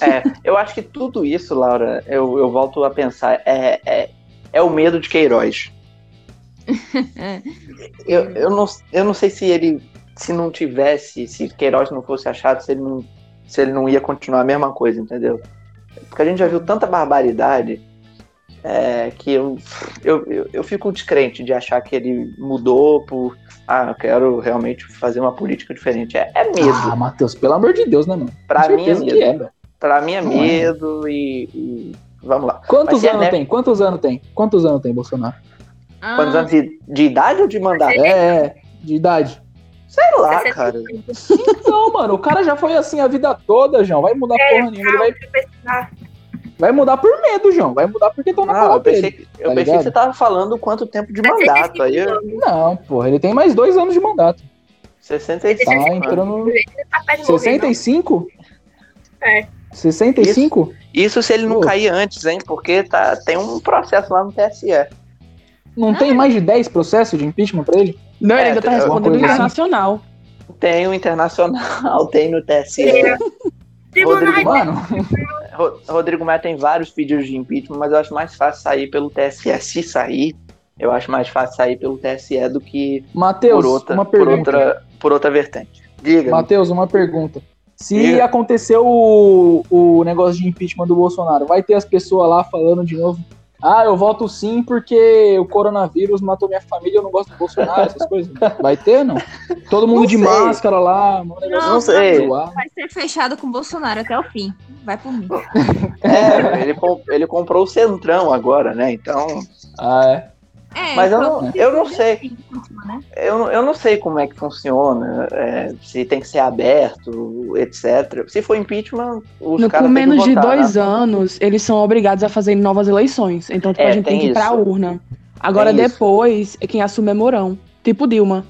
É, eu acho que tudo isso, Laura, eu, eu volto a pensar, é, é, é o medo de Queiroz. eu, eu, não, eu não sei se ele, se não tivesse, se Queiroz não fosse achado, se ele não, se ele não ia continuar a mesma coisa, entendeu? Porque a gente já viu tanta barbaridade é, que eu, eu, eu, eu fico descrente de achar que ele mudou por. Ah, eu quero realmente fazer uma política diferente. É, é medo. Ah, Matheus, pelo amor de Deus, né, mano? pra Com mim é medo. é. Pra mim é Não é. medo e, e Vamos lá. Quantos é anos né- tem? Quantos anos tem? Quantos anos tem Bolsonaro? Ah, Quantos anos de, de idade ou de mandato? É, é, de idade. Sei lá, cara. Então, mano, o cara já foi assim a vida toda, João. Vai mudar porra nenhuma. Ele vai, Ah, vai mudar por medo, João. Vai mudar porque estão na Não, eu cola pensei, dele. que- eu tá pensei que você tava falando quanto tempo de mandato. Aí eu, Não, porra, ele tem mais dois anos de mandato. 65 Tá anos. entrando. tá de morrer, não. 65? 65? Isso se ele não Pô. cair antes, hein? Porque tá, tem um processo lá no TSE. Não tem mais de 10 processos de impeachment pra ele? Não, ele É, ainda tá respondendo assim? internacional. Tem o internacional, tem no TSE. Tribunais Rodrigo, Mano, Ro- Rodrigo Maia tem vários pedidos de impeachment, mas eu acho mais fácil sair pelo TSE. Se sair, eu acho mais fácil sair pelo TSE do que Matheus, por outra, uma por outra, por outra vertente. Diga. Matheus, uma pergunta. Se Diga. acontecer o, o negócio de impeachment do Bolsonaro, vai ter as pessoas lá falando de novo. Ah, eu voto sim porque o coronavírus matou minha família, eu não gosto do Bolsonaro, essas coisas. Vai ter, não? Todo mundo Não de sei. máscara lá, negócio Não sei. Vai ser fechado com o Bolsonaro até o fim. Vai por mim. É, ele, com- ele comprou o Centrão agora, né? Então. Ah, é. É, Mas eu não, eu não sei. né? Eu, não- eu não sei como é que funciona, é, se tem que ser aberto, etc. Se for impeachment, os No, caras com têm que menos de dois né? anos, eles são obrigados a fazer novas eleições. Então, tipo, É, a gente tem, tem que ir pra isso. urna. Agora, Tem isso. depois, quem assume é Mourão. Tipo Dilma.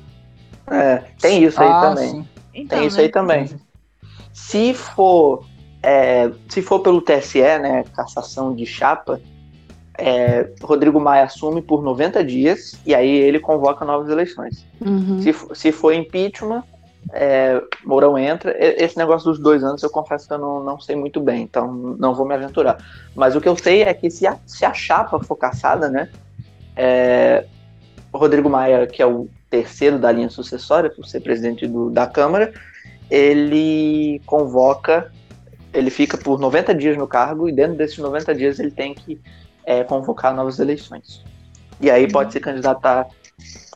É, tem isso aí Ah, também. Então, Tem isso né? aí também. Se for, é, se for pelo TSE, né, cassação de chapa, é, Rodrigo Maia assume por 90 dias e aí ele convoca novas eleições. Uhum. Se, for- se for impeachment, é, Mourão entra. Esse negócio dos dois anos eu confesso que eu não, não sei muito bem, então não vou me aventurar. Mas o que eu sei é que se a, se a chapa for caçada, né, é, Rodrigo Maia, que é o terceiro da linha sucessória, por ser presidente do- da Câmara, ele convoca, ele fica por 90 dias no cargo e dentro desses 90 dias ele tem que é, convocar novas eleições. E aí pode se candidatar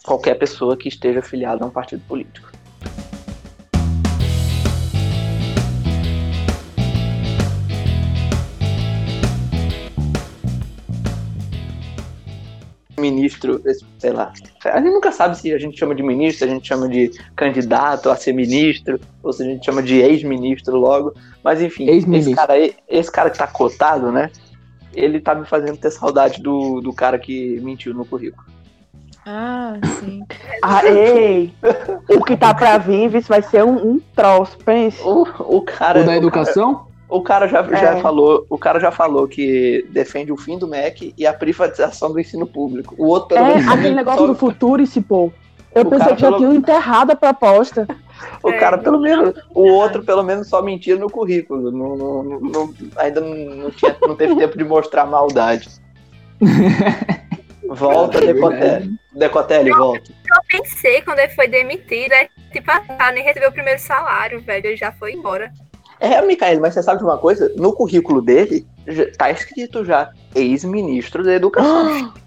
qualquer pessoa que esteja afiliada a um partido político. Ministro, sei lá. A gente nunca sabe se a gente chama de ministro, se a gente chama de candidato a ser ministro, ou se a gente chama de ex-ministro logo. Mas enfim, Ex-ministro. esse cara, aí, esse cara que tá cotado, né? Ele tá me fazendo ter saudade do, do cara que mentiu no currículo. Ah, sim. Ah, ei! o que tá pra vir, vice, vai ser um, um troço, pense. O, o cara. O da educação? O cara já, já É. falou, o cara já falou que defende o fim do MEC e a privatização do ensino público. O outro pelo É, menos aquele só- negócio do futuro, esse pô. Eu O pensei que já pelo- tinham enterrado a proposta. O É, cara pelo menos, o outro pelo menos só mentia no currículo. Não, não- não- ainda não, tinha, não teve tempo de mostrar maldade. Volta, É Decotelli. Decotelli, volta. Eu pensei quando ele foi demitido, é tipo, ah, nem recebeu o primeiro salário, velho. Ele já foi embora. É, Micael, mas você sabe de uma coisa? No currículo dele, tá escrito já, ex-ministro da educação.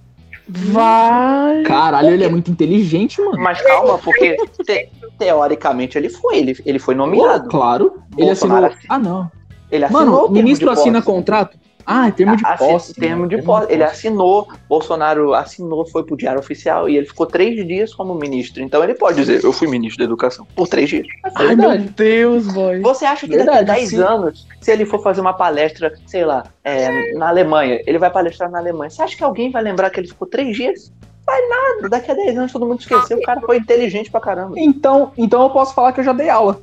Vai. Caralho, ele é muito inteligente, mano. Mas calma, porque te- teoricamente ele foi, ele, ele foi nomeado. Claro. Ele assinou. Bolsonaro assi- Ah, não. Ele assinou Mano, o ministro assina contrato? Ah, é termo de Assi- posse. Termo né? de posse. Ele assinou, Bolsonaro assinou, foi pro diário oficial e ele ficou três dias como ministro. Então ele pode dizer, eu fui ministro da educação por três dias. Ai, Meu Deus, boy. Você acha que Verdade, daqui a 10 sim. anos, se ele for fazer uma palestra, sei lá, é, na Alemanha, ele vai palestrar na Alemanha, você acha que alguém vai lembrar que ele ficou três dias? Vai nada, daqui a 10 anos todo mundo esqueceu, o cara foi inteligente pra caramba. Então, então eu posso falar que eu já dei aula.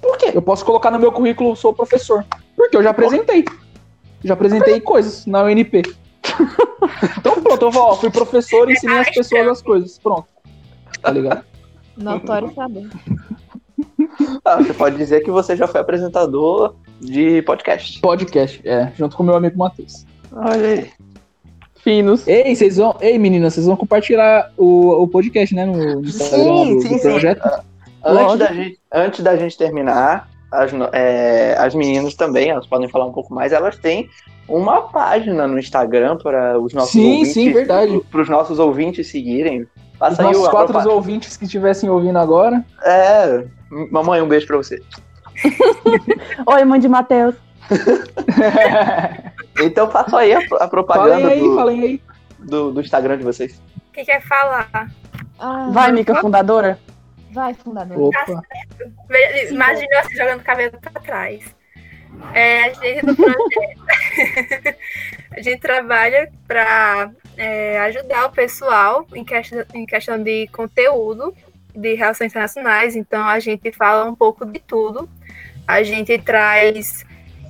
Por quê? Eu posso colocar no meu currículo, sou professor. Porque eu já apresentei. Já apresentei coisas na UNP. então pronto, eu vou, ó, fui professor e ensinei as pessoas as coisas. Pronto. Tá ligado? Notório saber. Ah, você pode dizer que você já foi apresentador de podcast. Podcast, é, junto com meu amigo Matheus. Olha aí. Finos. Ei, vocês vão. Ei, meninas, vocês vão compartilhar o, o podcast, né? No no Sim, do, sim, do sim. projeto. Antes da, gente, antes da gente terminar, as, é, as meninas também, elas podem falar um pouco mais, elas têm uma página no Instagram para os nossos Sim, ouvintes. sim, verdade. Para os nossos ouvintes seguirem. Os Passa aí nossos o- quatro propa- ouvintes que estivessem ouvindo agora. É, mamãe, um beijo pra você. Oi, mãe de Matheus. Então faça aí a, a propaganda falem aí, do, falem aí. do, do Instagram de vocês. Quem quer falar? Ah, Vai, Mica, fundadora. Vai, fundador. Opa. Ve- Imagina assim, jogando o cabelo pra trás. É, a gente do projeto. a gente trabalha para ajudar o pessoal em questão, em questão de conteúdo de relações internacionais. Então a gente fala um pouco de tudo A gente traz,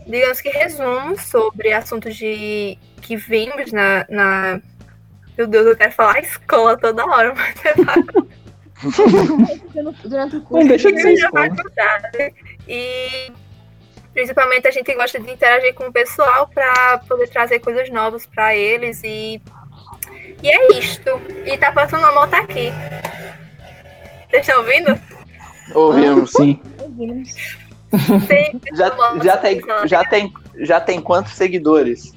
digamos que resumos sobre assuntos de que vimos na, na meu Deus, eu quero falar escola toda hora, mas é Durante o Não curso. deixa de ser escola. faculdade. E principalmente a gente gosta de interagir com o pessoal para poder trazer coisas novas para eles e e é isto. E tá passando uma moto aqui. Vocês estão ouvindo? Ouvimos. Sim. Tem, Já, já, tem, já, tem, já tem quantos seguidores?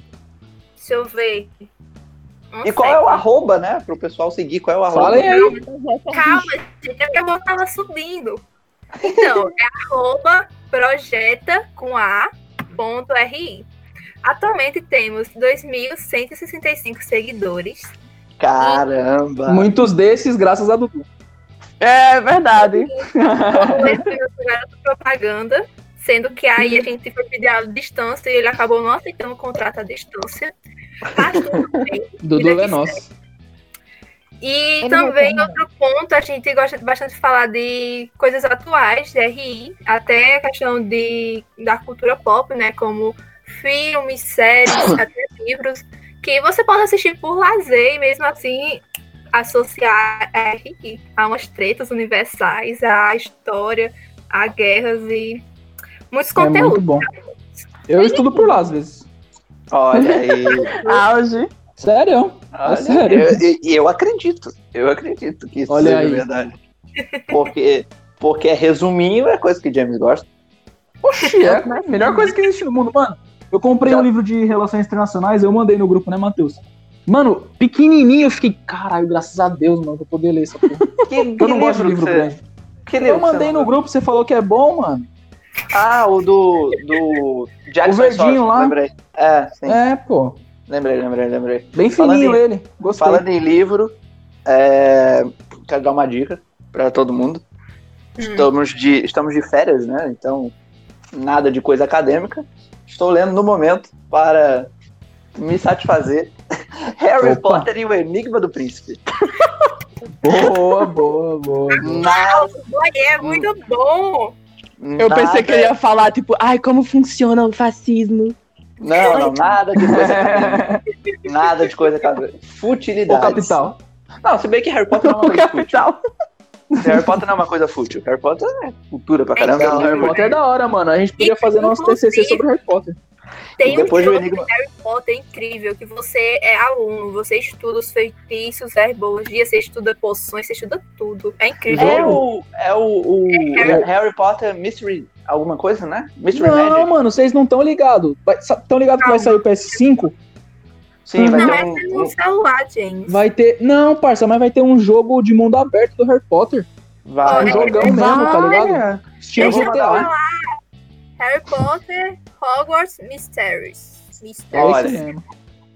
Deixa eu ver. E qual é o arroba, né? Pro pessoal seguir, qual é o arroba? Fala aí. Calma, gente, é porque a moto tava subindo. Então, é arroba projeta com A ponto RI. Atualmente temos 2.165 seguidores. Caramba! Muitos desses, graças a Dudu. É verdade. Propaganda, sendo que aí a gente foi pedir a distância e ele acabou não aceitando o contrato à distância. Dudu é nosso. E Ele também, vai outro ponto, a gente gosta bastante de falar de coisas atuais, de RI, até a questão de, da cultura pop, né? Como filmes, séries, até livros, que você pode assistir por lazer e mesmo assim associar a RI a umas tretas universais, a história, a guerras e muitos É muito conteúdos. bom. Eu estudo por lá às vezes. Olha aí. Auge. Sério? Olha, sério? Eu, eu- eu acredito. Eu acredito que isso Olha seja aí. verdade. Porque, porque resuminho é coisa que James gosta. Oxi, é a melhor coisa que existe no mundo, mano. Eu comprei Já- um livro de relações internacionais, eu mandei no grupo, né, Matheus? Mano, pequenininho, eu fiquei, caralho, graças a Deus, mano, vou poder ler essa porra. Que, Eu não gosto de livro você- grande. Que livro Eu que mandei no mandou? grupo, você falou que é bom, mano. Ah, o do. do Jackson O verdinho lá. Lembrei. É, sim. É, pô. Lembrei, lembrei, lembrei. Bem Falando fininho em- ele. Gostei. Falando em livro, é, quero dar uma dica para todo mundo. Hum. Estamos de, estamos de férias, né? Então, nada de coisa acadêmica. Estou lendo no momento para me satisfazer. Harry Opa. Potter e o Enigma do Príncipe. Boa, boa, boa. Nada, Olha, é muito bom! Eu pensei que ele ia falar, tipo, ai, como funciona o fascismo. Não, não, nada de coisa. Nada de coisa acadêmica. O Futilidade. capital. Não, se bem que Harry Potter não é uma coisa fútil. capital. Harry Potter não é uma coisa fútil. Harry Potter é cultura pra caramba. Então, Não, Harry Potter é da hora, mano. A gente podia fazer nosso TCC sobre Harry Potter. Tem Depois um jogo Enigma- de Harry Potter incrível, que você é aluno, você estuda os feitiços, herbologia, você estuda poções, você estuda tudo. É incrível. É o, é o, o Harry- Harry Potter Mystery, alguma coisa, né? Mystery Não, Magic. mano, vocês não estão ligados. Estão ligados que vai sair o PS5? Sim, vai Não, ter é um, no um- celular, James. Vai ter. Não, parça, mas vai ter um jogo de mundo aberto do Harry Potter. vai, Um É, jogão mesmo, tá ligado? Estilo GTA. Harry Potter, Hogwarts Mysteries. É Mysteries. Olha, mesmo.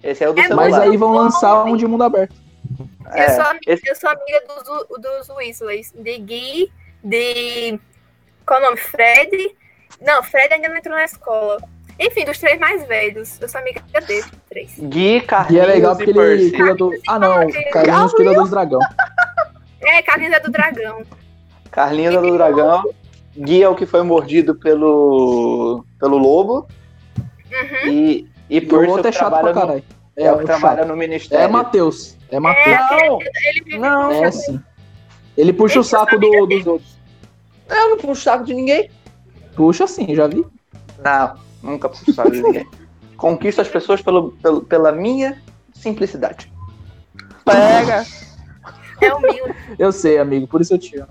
Esse é o do É, celular. Mas aí vão lançar um de mundo aberto. É, eu, sou amiga, esse- eu sou amiga dos, dos Weasleys. De Gui, de. Qual é o nome? Fred. Não, Fred ainda não entrou na escola. Enfim, dos três mais velhos. Eu sou amiga dele, três. Gui, E Carlinhos é legal e porque ele Percy. cuida do. Ah, não. Carlinhos. Carlinhos cuida dos dragão. É, Carlinhos é do Dragão. Carlinhos é do Dragão. Gui é o que foi mordido pelo, pelo lobo. Uhum. E, e E o Percy é o é chato pra caralho. é o que o trabalha chato. no É ministério. Matheus. É Matheus. Não, Ele vive não, É sim. Ele puxa o saco do- dos outros. eu não puxo saco de ninguém. Puxa sim, já vi. Não, nunca puxo saco de ninguém. Conquisto as pessoas pelo, pelo- pela minha simplicidade. Pega. é humilde. Eu sei, amigo, por isso eu te amo.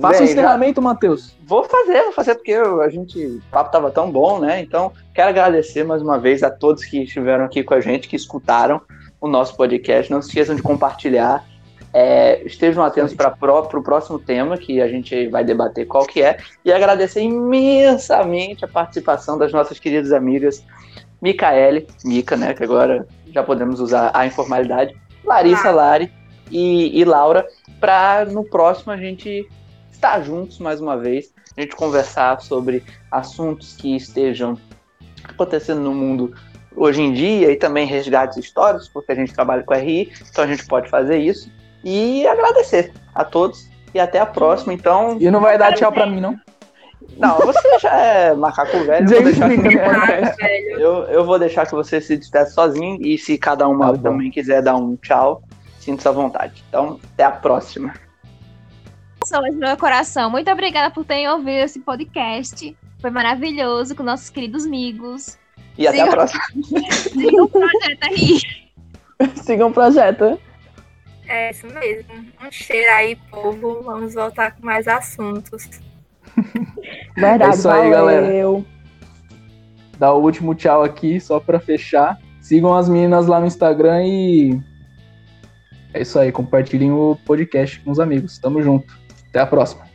Faça o Bem, já- encerramento, Matheus. Vou fazer, vou fazer porque a gente, o papo tava tão bom, né? Então, quero agradecer mais uma vez a todos que estiveram aqui com a gente, que escutaram o nosso podcast. Não se esqueçam de compartilhar. É, estejam atentos para o próximo tema que a gente vai debater qual que é. E agradecer imensamente a participação das nossas queridas amigas Micaele, Mica, né? Que agora já podemos usar a informalidade, Larissa, Lari e, e Laura, para no próximo a gente estar juntos mais uma vez, a gente conversar sobre assuntos que estejam acontecendo no mundo hoje em dia e também resgates históricos, porque a gente trabalha com RI, então a gente pode fazer isso. E agradecer a todos e até a próxima. Então, E não vai dar tchau pra mim, não? Não, você já é macaco velho. Eu vou, deixar que, velho. eu, eu vou deixar que você se despeça sozinho. E se cada uma Tá também quiser dar um tchau, sinta-se à vontade. Então, até a próxima. Pessoas do meu coração, muito obrigada por terem ouvido esse podcast. Foi maravilhoso com nossos queridos amigos. E até a próxima. Siga o projeto aí. Sigam o projeto. É isso mesmo. Um cheiro aí, povo. Vamos voltar com mais assuntos. Verdade, É isso aí, galera. Dar o último tchau aqui, só pra fechar. Sigam as meninas lá no Instagram e. É isso aí, compartilhem o podcast com os amigos. Tamo junto. Até a próxima.